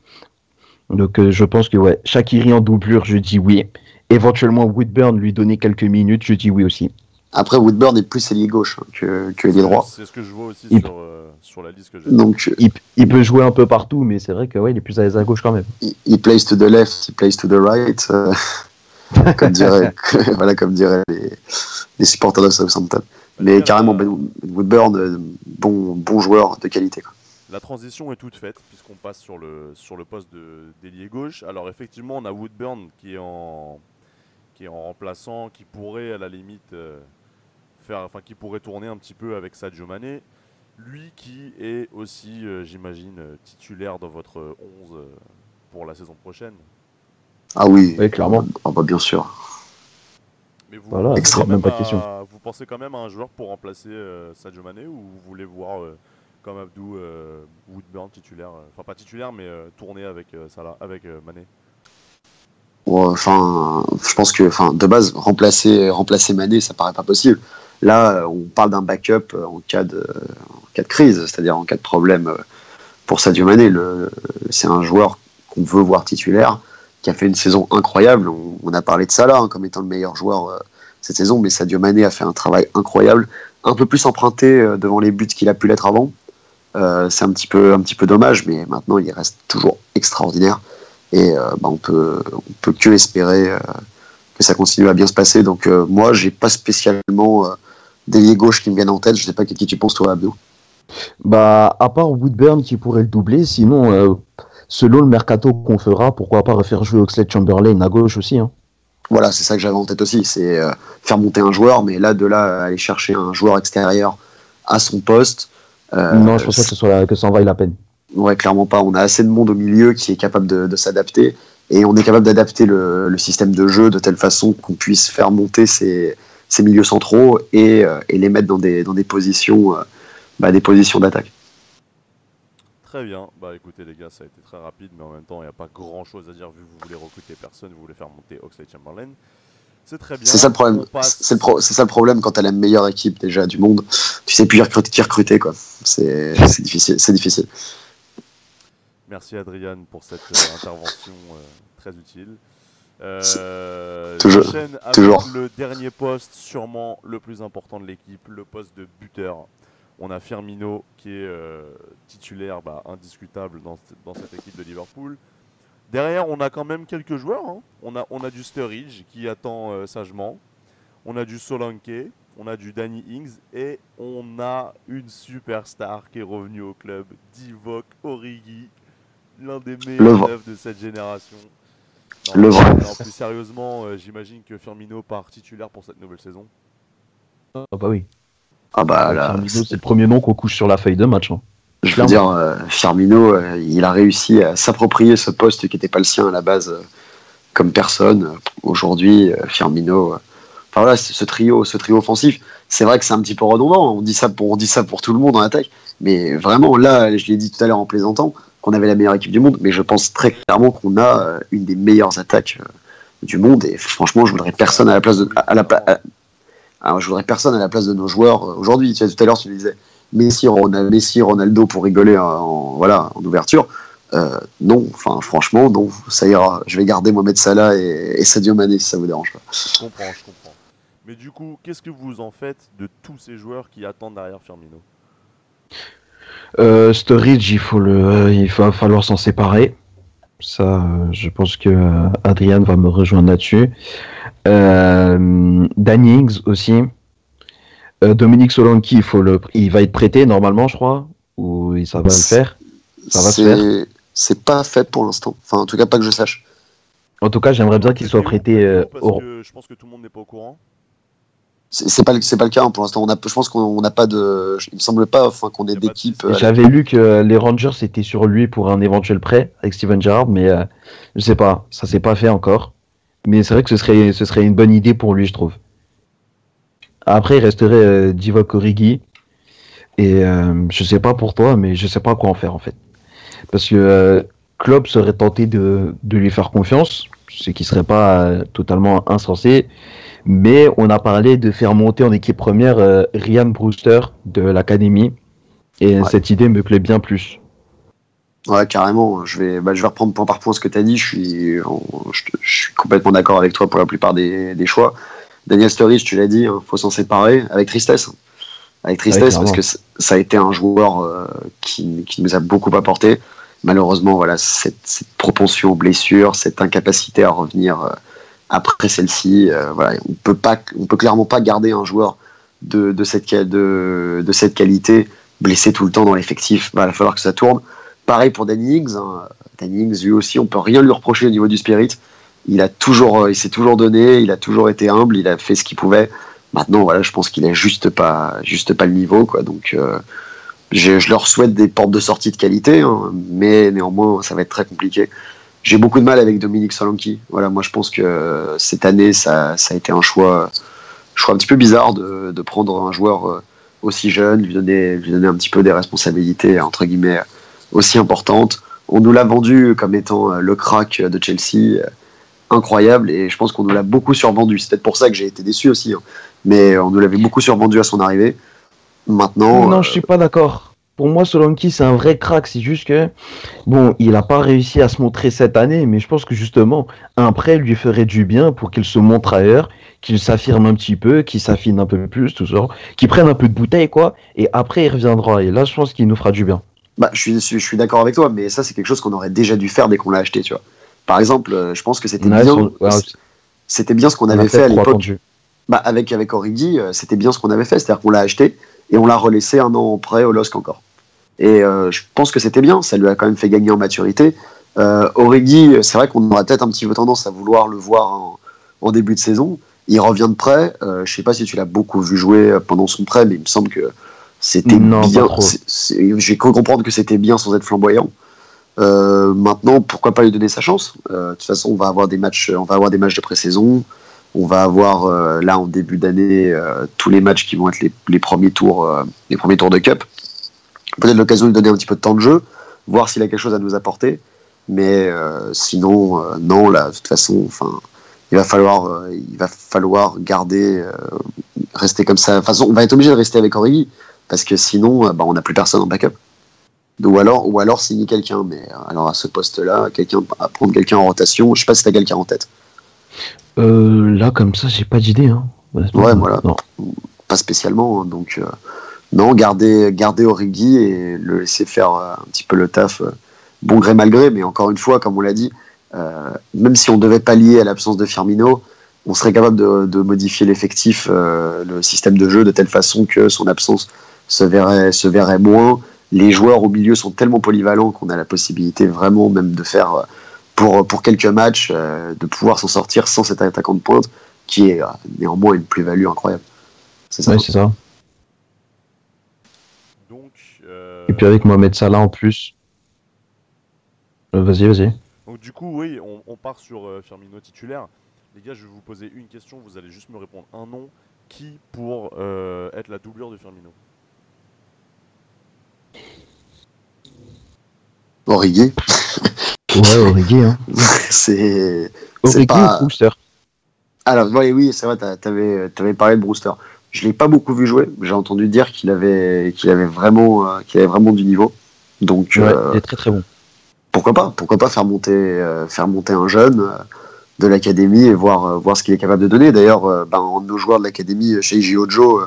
Donc euh, je pense que ouais, Shakiri en doublure, je dis oui. Éventuellement Whitburn lui donner quelques minutes, je dis oui aussi. Après Whitburn est plus ailier gauche que, que ailier droit. C'est ce que je vois aussi il... sur, euh, sur, la liste que j'ai. Donc il, il, peut jouer un peu partout, mais c'est vrai que ouais, il est plus à l'aise à gauche quand même. Il, il plays to the left, il plays to the right. Euh comme dirait, voilà, comme diraient les, les, supporters de Southampton. Mais carrément, Ben Woodburn, euh, bon, bon joueur de qualité. Quoi. La transition est toute faite puisqu'on passe sur le, sur le poste d'ailier gauche. Alors effectivement, on a Woodburn qui est en, qui est en remplaçant, qui pourrait à la limite euh, faire, enfin qui pourrait tourner un petit peu avec Sadio Mané. Lui qui est aussi, euh, j'imagine, titulaire dans votre 11 pour la saison prochaine. Ah oui, oui clairement. Ah bah bien sûr. Mais vous, voilà, extra, même pas à, question. Vous pensez quand même à un joueur pour remplacer euh, Sadio Mané ou vous voulez voir euh, comme Abdou euh, Woodburn titulaire, enfin pas titulaire mais tourner avec Salah, avec Mané? Enfin, je pense que, enfin, de base, remplacer, remplacer Mané, ça paraît pas possible. Là, on parle d'un backup en cas de, en cas de crise, c'est-à-dire en cas de problème pour Sadio Mané. C'est un joueur qu'on veut voir titulaire qui a fait une saison incroyable. On, a parlé de Salah hein, comme étant le meilleur joueur euh, cette saison, mais Sadio Mané a fait un travail incroyable, un peu plus emprunté euh, devant les buts qu'il a pu l'être avant. Euh, c'est un petit peu un petit peu dommage, mais maintenant il reste toujours extraordinaire et euh, bah, on peut on peut que espérer euh, que ça continue à bien se passer. Donc euh, moi j'ai pas spécialement d'ailier gauche qui me viennent en tête. Je sais pas qui tu penses toi Abdou. Bah à part Woodburn qui pourrait le doubler, sinon selon le mercato qu'on fera, pourquoi pas refaire jouer Oxlade Chamberlain à gauche aussi. Hein. Voilà, c'est ça que j'avais en tête aussi, c'est euh, faire monter un joueur, mais là, de là, aller chercher un joueur extérieur à son poste. Euh, non, je pense pas que, ce soit la, que ça en vaille la peine. Ouais, clairement pas. On a assez de monde au milieu qui est capable de, de s'adapter, et on est capable d'adapter le, le, système de jeu de telle façon qu'on puisse faire monter ces, ces milieux centraux et, euh, et, les mettre dans des, dans des positions, euh, bah, des positions d'attaque. Très bien. Bah écoutez les gars, ça a été très rapide, mais en même temps, il n'y a pas grand chose à dire vu que vous voulez recruter personne, vous voulez faire monter Oxlade Chamberlain. C'est très bien. C'est ça le problème. C'est pro ça le problème quand tu as la meilleure équipe déjà du monde. Tu sais plus recruter, qui recruter quoi. C'est difficile. C'est difficile. Merci Adrian pour cette euh, intervention euh, très utile. Euh, toujours. Avec toujours. le dernier poste, sûrement le plus important de l'équipe, le poste de buteur. On a Firmino qui est euh, titulaire bah, indiscutable dans, dans, cette équipe de Liverpool. Derrière, on a quand même quelques joueurs. Hein. On, a, on a du Sturridge qui attend sagement. On a du Solanke. On a du Danny Ings. Et on a une superstar qui est revenue au club, Divock Origi. L'un des meilleurs neufs de cette génération. Non, le vrai. Non, plus sérieusement, euh, j'imagine que Firmino part titulaire pour cette nouvelle saison. Ah bah oui. Ah bah là, c'est le premier nom qu'on couche sur la feuille de match. Hein. Je veux dire, euh, Firmino, euh, il a réussi à s'approprier ce poste qui n'était pas le sien à la base euh, comme personne. Aujourd'hui, Firmino, enfin voilà, ce trio, ce trio offensif, c'est vrai que c'est un petit peu redondant. On dit ça pour, on dit ça pour tout le monde en attaque, mais vraiment là, je l'ai dit tout à l'heure en plaisantant, qu'on avait la meilleure équipe du monde, mais je pense très clairement qu'on a euh, une des meilleures attaques euh, du monde. Et franchement, je voudrais personne à la place de, à la, je voudrais personne à la place de nos joueurs euh, aujourd'hui. Tu tout à l'heure, tu disais Messi, Ronaldo, Messi, Ronaldo pour rigoler en, voilà, en ouverture. non, enfin franchement, non, ça ira. Je vais garder Mohamed Salah et, et Sadio Mané si ça vous dérange pas. Je comprends, je comprends. Mais du coup, qu'est-ce que vous en faites de tous ces joueurs qui attendent derrière Firmino? Euh, Sturridge, il faut le, euh, il va falloir s'en séparer. Ça, euh, je pense que euh, Adrian va me rejoindre là-dessus. Euh, Dannings aussi. Dominique Solanki, il faut le, il va être prêté normalement, je crois, ou ça va le faire? Ça va se faire? C'est pas fait pour l'instant. Enfin, en tout cas, pas que je sache. En tout cas, j'aimerais bien qu'il soit prêté. Parce que je pense que tout le monde n'est pas au courant c'est pas c'est pas le cas hein, pour l'instant. On a, je pense qu'on n'a pas de, il me semble pas, enfin qu'on ait d'équipe. Euh, J'avais lu que les Rangers étaient sur lui pour un éventuel prêt avec Steven Gerrard, mais euh, je sais pas, ça s'est pas fait encore. Mais c'est vrai que ce serait ce serait une bonne idée pour lui, je trouve. Après, il resterait euh, Divock Origi et euh, je sais pas pour toi, mais je sais pas quoi en faire en fait, parce que Klopp serait tenté de, de lui faire confiance, ce qui serait pas totalement insensé. Mais on a parlé de faire monter en équipe première euh, Ryan Brewster de l'académie. Et cette idée me plaît bien plus. Ouais, carrément. Je vais, bah, je vais reprendre point par point ce que tu as dit. Je suis, je, suis complètement d'accord avec toi pour la plupart des, des choix. Daniel Sturridge, tu l'as dit, il hein, faut s'en séparer avec tristesse. Avec tristesse parce que ça a été un joueur euh, qui, qui, nous a beaucoup apporté. Malheureusement, voilà, cette, cette propension aux blessures, cette incapacité à revenir euh, après celle-ci, euh, voilà, on peut pas, on peut clairement pas garder un joueur de, cette, de, cette qualité blessé tout le temps dans l'effectif. Il va falloir que ça tourne. Pareil pour Danny Ings. Hein. Danny Ings, lui aussi, on peut rien lui reprocher au niveau du spirit. Il a toujours, euh, il s'est toujours donné, il a toujours été humble, il a fait ce qu'il pouvait. Maintenant, voilà, je pense qu'il a juste pas, juste pas le niveau, quoi. Donc, euh, je, je, leur souhaite des portes de sortie de qualité, hein, mais néanmoins, ça va être très compliqué j'ai beaucoup de mal avec Dominique Solanki. Voilà, moi je pense que cette année, ça, ça a été un choix, choix un petit peu bizarre de, de, prendre un joueur euh, aussi jeune, lui donner, lui donner un petit peu des responsabilités, entre guillemets, aussi importantes. On nous l'a vendu comme étant euh, le crack de Chelsea, euh, incroyable, et je pense qu'on nous l'a beaucoup survendu. C'est peut-être pour ça que j'ai été déçu aussi, hein. mais on nous l'avait beaucoup survendu à son arrivée. Maintenant. Non, je suis pas d'accord pour moi, Solanki, c'est un vrai crack. C'est juste que, bon, il n'a pas réussi à se montrer cette année, mais je pense que justement, un prêt lui ferait du bien pour qu'il se montre ailleurs, qu'il s'affirme un petit peu, qu'il s'affine un peu plus, tout ça, qu'il prenne un peu de bouteille, quoi, et après, il reviendra. Et là, je pense qu'il nous fera du bien. Bah, je suis, je suis d'accord avec toi, mais ça, c'est quelque chose qu'on aurait déjà dû faire dès qu'on l'a acheté, tu vois. Par exemple, euh, je pense que c'était bien, c'était bien ce qu'on avait fait à l'époque. Bah, avec, avec Origi, euh, c'était bien ce qu'on avait fait, c'est-à-dire qu'on l'a acheté et on l'a relaissé un an près au LOSC encore. Et euh, je pense que c'était bien, ça lui a quand même fait gagner en maturité. Euh, Origi, c'est vrai qu'on aurait peut-être un petit peu tendance à vouloir le voir en, début de saison. Il revient de prêt. Euh, je sais pas si tu l'as beaucoup vu jouer pendant son prêt, mais il me semble que c'était bien. J'ai cru comprendre que c'était bien sans être flamboyant. Euh, maintenant, pourquoi pas lui donner sa chance? Euh, De toute façon, on va avoir des matchs, on va avoir des matchs de pré-saison. On va avoir là en début d'année tous les matchs qui vont être les, les premiers tours, les premiers tours de cup peut-être l'occasion de lui donner un petit peu de temps de jeu, voir s'il a quelque chose à nous apporter. Mais euh, sinon, euh, non, là, de toute façon, enfin, il va falloir, euh, il va falloir garder, rester comme ça. De toute façon, on va être obligé de rester avec Origi parce que sinon, bah, on n'a plus personne en backup. Ou alors, ou alors signer quelqu'un. Mais alors à ce poste-là, quelqu'un, à prendre quelqu'un en rotation, je sais pas si tu as quelqu'un en tête. là, comme ça, j'ai pas d'idée. Hein. Ouais, voilà. Non. Pas spécialement. Hein, donc non, garder, garder Origi et le laisser faire euh, un petit peu le taf, euh, bon gré mal gré, mais encore une fois, comme on l'a dit, euh, même si on devait pallier à l'absence de Firmino, on serait capable de, modifier l'effectif, le système de jeu de telle façon que son absence se verrait, se verrait moins. Les joueurs au milieu sont tellement polyvalents qu'on a la possibilité vraiment même de faire, pour, pour quelques matchs, de pouvoir s'en sortir sans cet attaquant de pointe, qui est néanmoins une plus-value incroyable. C'est ça. Oui, c'est ça. Et puis avec Mohamed Salah en plus. Euh, vas-y, vas-y. Donc du coup, oui, on, part sur euh, Firmino titulaire. Les gars, je vais vous poser une question, vous allez juste me répondre un nom. Qui pour euh, être la doublure de Firmino? Origi. Ouais, Origi, hein. c'est. Origi pas- ou Brewster? Alors, oui, oui c'est vrai, t'a- t'avais avais parlé de Brewster. Je l'ai pas beaucoup vu jouer. J'ai entendu dire qu'il avait, qu'il avait, vraiment, euh, qu'il avait vraiment du niveau. Donc, Ouais, euh, il est très très bon. pourquoi pas Pourquoi pas faire monter, euh, faire monter un jeune de l'académie et voir, voir ce qu'il est capable de donner. D'ailleurs, ben, un de nos joueurs de l'académie, Sheiji Ojo,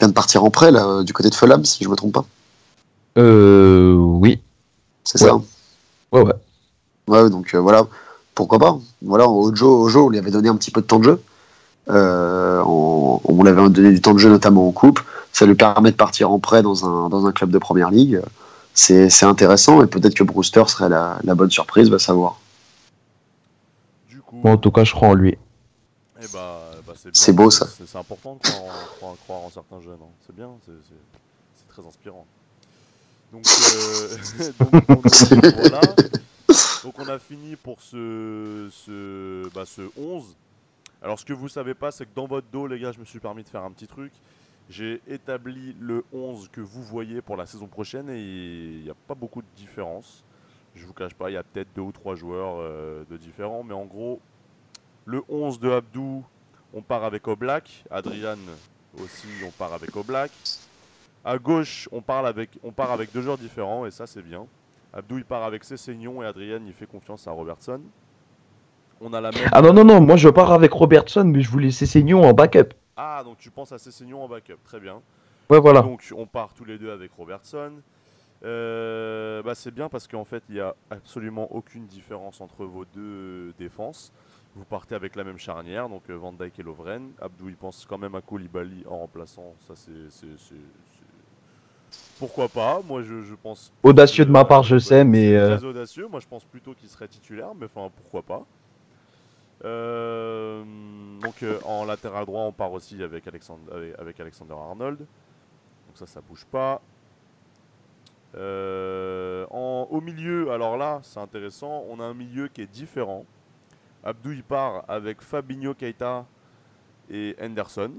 vient de partir en prêt là, du côté de Fulham, si je me trompe pas. Euh, oui. C'est Ouais. ça. hein Ouais, ouais. Ouais, donc euh, voilà, pourquoi pas. Voilà, Ojo, Ojo, on lui avait donné un petit peu de temps de jeu. Euh, on, on lui avait donné du temps de jeu, notamment en coupe. Ça lui permet de partir en prêt dans un, dans un club de première ligue. C'est c'est intéressant et peut-être que Brewster serait la, la bonne surprise, va savoir. Du coup, Bon, en tout cas, je crois en lui. eh bah, bah, c'est beau, ça. C'est c'est important de croire en, croire- croire en certains jeunes. hein. C'est bien, c'est- c'est c'est très inspirant. Donc, euh, donc, donc, donc, voilà. Donc on a fini pour ce, ce, bah, ce 11. Alors ce que vous savez pas, c'est que dans votre dos, les gars, je me suis permis de faire un petit truc. J'ai établi le 11 que vous voyez pour la saison prochaine et il n'y a pas beaucoup de différence. Je vous cache pas, il y a peut-être deux ou trois joueurs euh, de différents, mais en gros, le 11 de Abdou, on part avec Oblak. Adrian aussi, on part avec Oblak. À gauche, on, parle avec, on part avec deux joueurs différents et ça c'est bien. Abdou il part avec Cessignon et Adrian il fait confiance à Robertson. On a la même. Ah non, non, non, moi je pars avec Robertson, mais je voulais Cessignon en backup. Ah, donc tu penses à Cessignon en backup, très bien. Ouais, voilà. Donc on part tous les deux avec Robertson. Euh, bah, c'est bien parce qu'en fait il n'y a absolument aucune différence entre vos deux défenses. Vous partez avec la même charnière, donc euh, Van Dijk et Lovren. Abdou il pense quand même à Koulibaly en remplaçant. Ça c'est, c'est- c'est- c'est- Pourquoi pas Moi je, je pense. Audacieux de ma euh, part, je ouais, sais, mais, euh, Très audacieux. Moi je pense plutôt qu'il serait titulaire, mais enfin pourquoi pas. Euh, donc euh, en latéral droit on part aussi avec, Alexandre, avec, avec Alexander Arnold. Donc ça, ça bouge pas. Euh, en, au milieu, alors là, c'est intéressant. On a un milieu qui est différent. Abdou, il part avec Fabinho Keita et Henderson.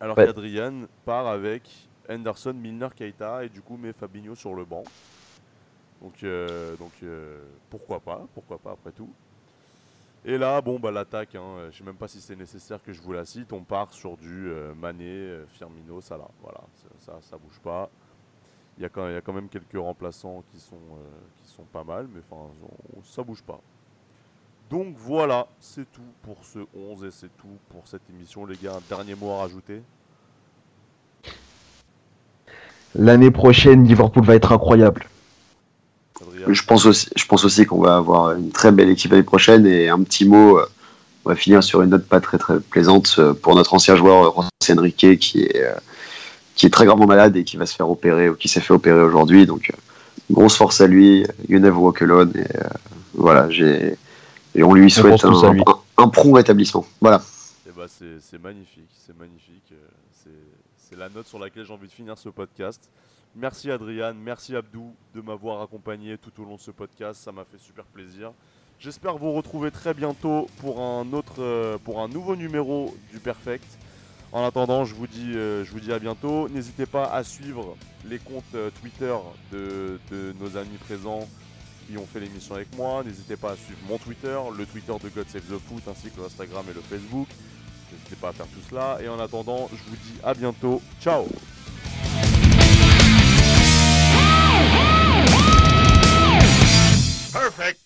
Alors Ouais. qu'Adrian part avec Henderson, Milner, Keita et du coup met Fabinho sur le banc. Donc, euh, donc euh, pourquoi pas, pourquoi pas après tout. Et là, bon, bah, l'attaque, hein, je sais même pas si c'est nécessaire que je vous la cite. On part sur du euh, Mané, euh, Firmino, Salah. Voilà, ça, ça bouge pas. Il y, a quand, même quelques remplaçants qui sont, euh, pas mal, mais enfin, ça bouge pas. Donc voilà, c'est tout pour ce 11 et c'est tout pour cette émission, les gars. Un dernier mot à rajouter? L'année prochaine, Liverpool va être incroyable. Je pense aussi, je pense aussi qu'on va avoir une très belle équipe l'année prochaine et un petit mot. euh, On va finir sur une note pas très très plaisante euh, pour notre ancien joueur euh, José Enrique qui est euh, qui est très gravement malade et qui va se faire opérer ou qui s'est fait opérer aujourd'hui. Donc euh, grosse force à lui. You never walk alone. Et euh, voilà, j'ai et on lui souhaite un, un- un prompt rétablissement. Voilà. Eh ben, c'est magnifique, c'est magnifique. euh, c'est- C'est la note sur laquelle j'ai envie de finir ce podcast. Merci Adrian, merci Abdou de m'avoir accompagné tout au long de ce podcast, ça m'a fait super plaisir. J'espère vous retrouver très bientôt pour un autre, euh, pour un nouveau numéro du Perfect. En attendant, je vous dis, euh, je vous dis à bientôt. N'hésitez pas à suivre les comptes euh, Twitter de, de nos amis présents qui ont fait l'émission avec moi. N'hésitez pas à suivre mon Twitter, le Twitter de God Save the Foot, ainsi que l'Instagram et le Facebook. N'hésitez pas à faire tout cela. Et en attendant, je vous dis à bientôt. Ciao Perfect.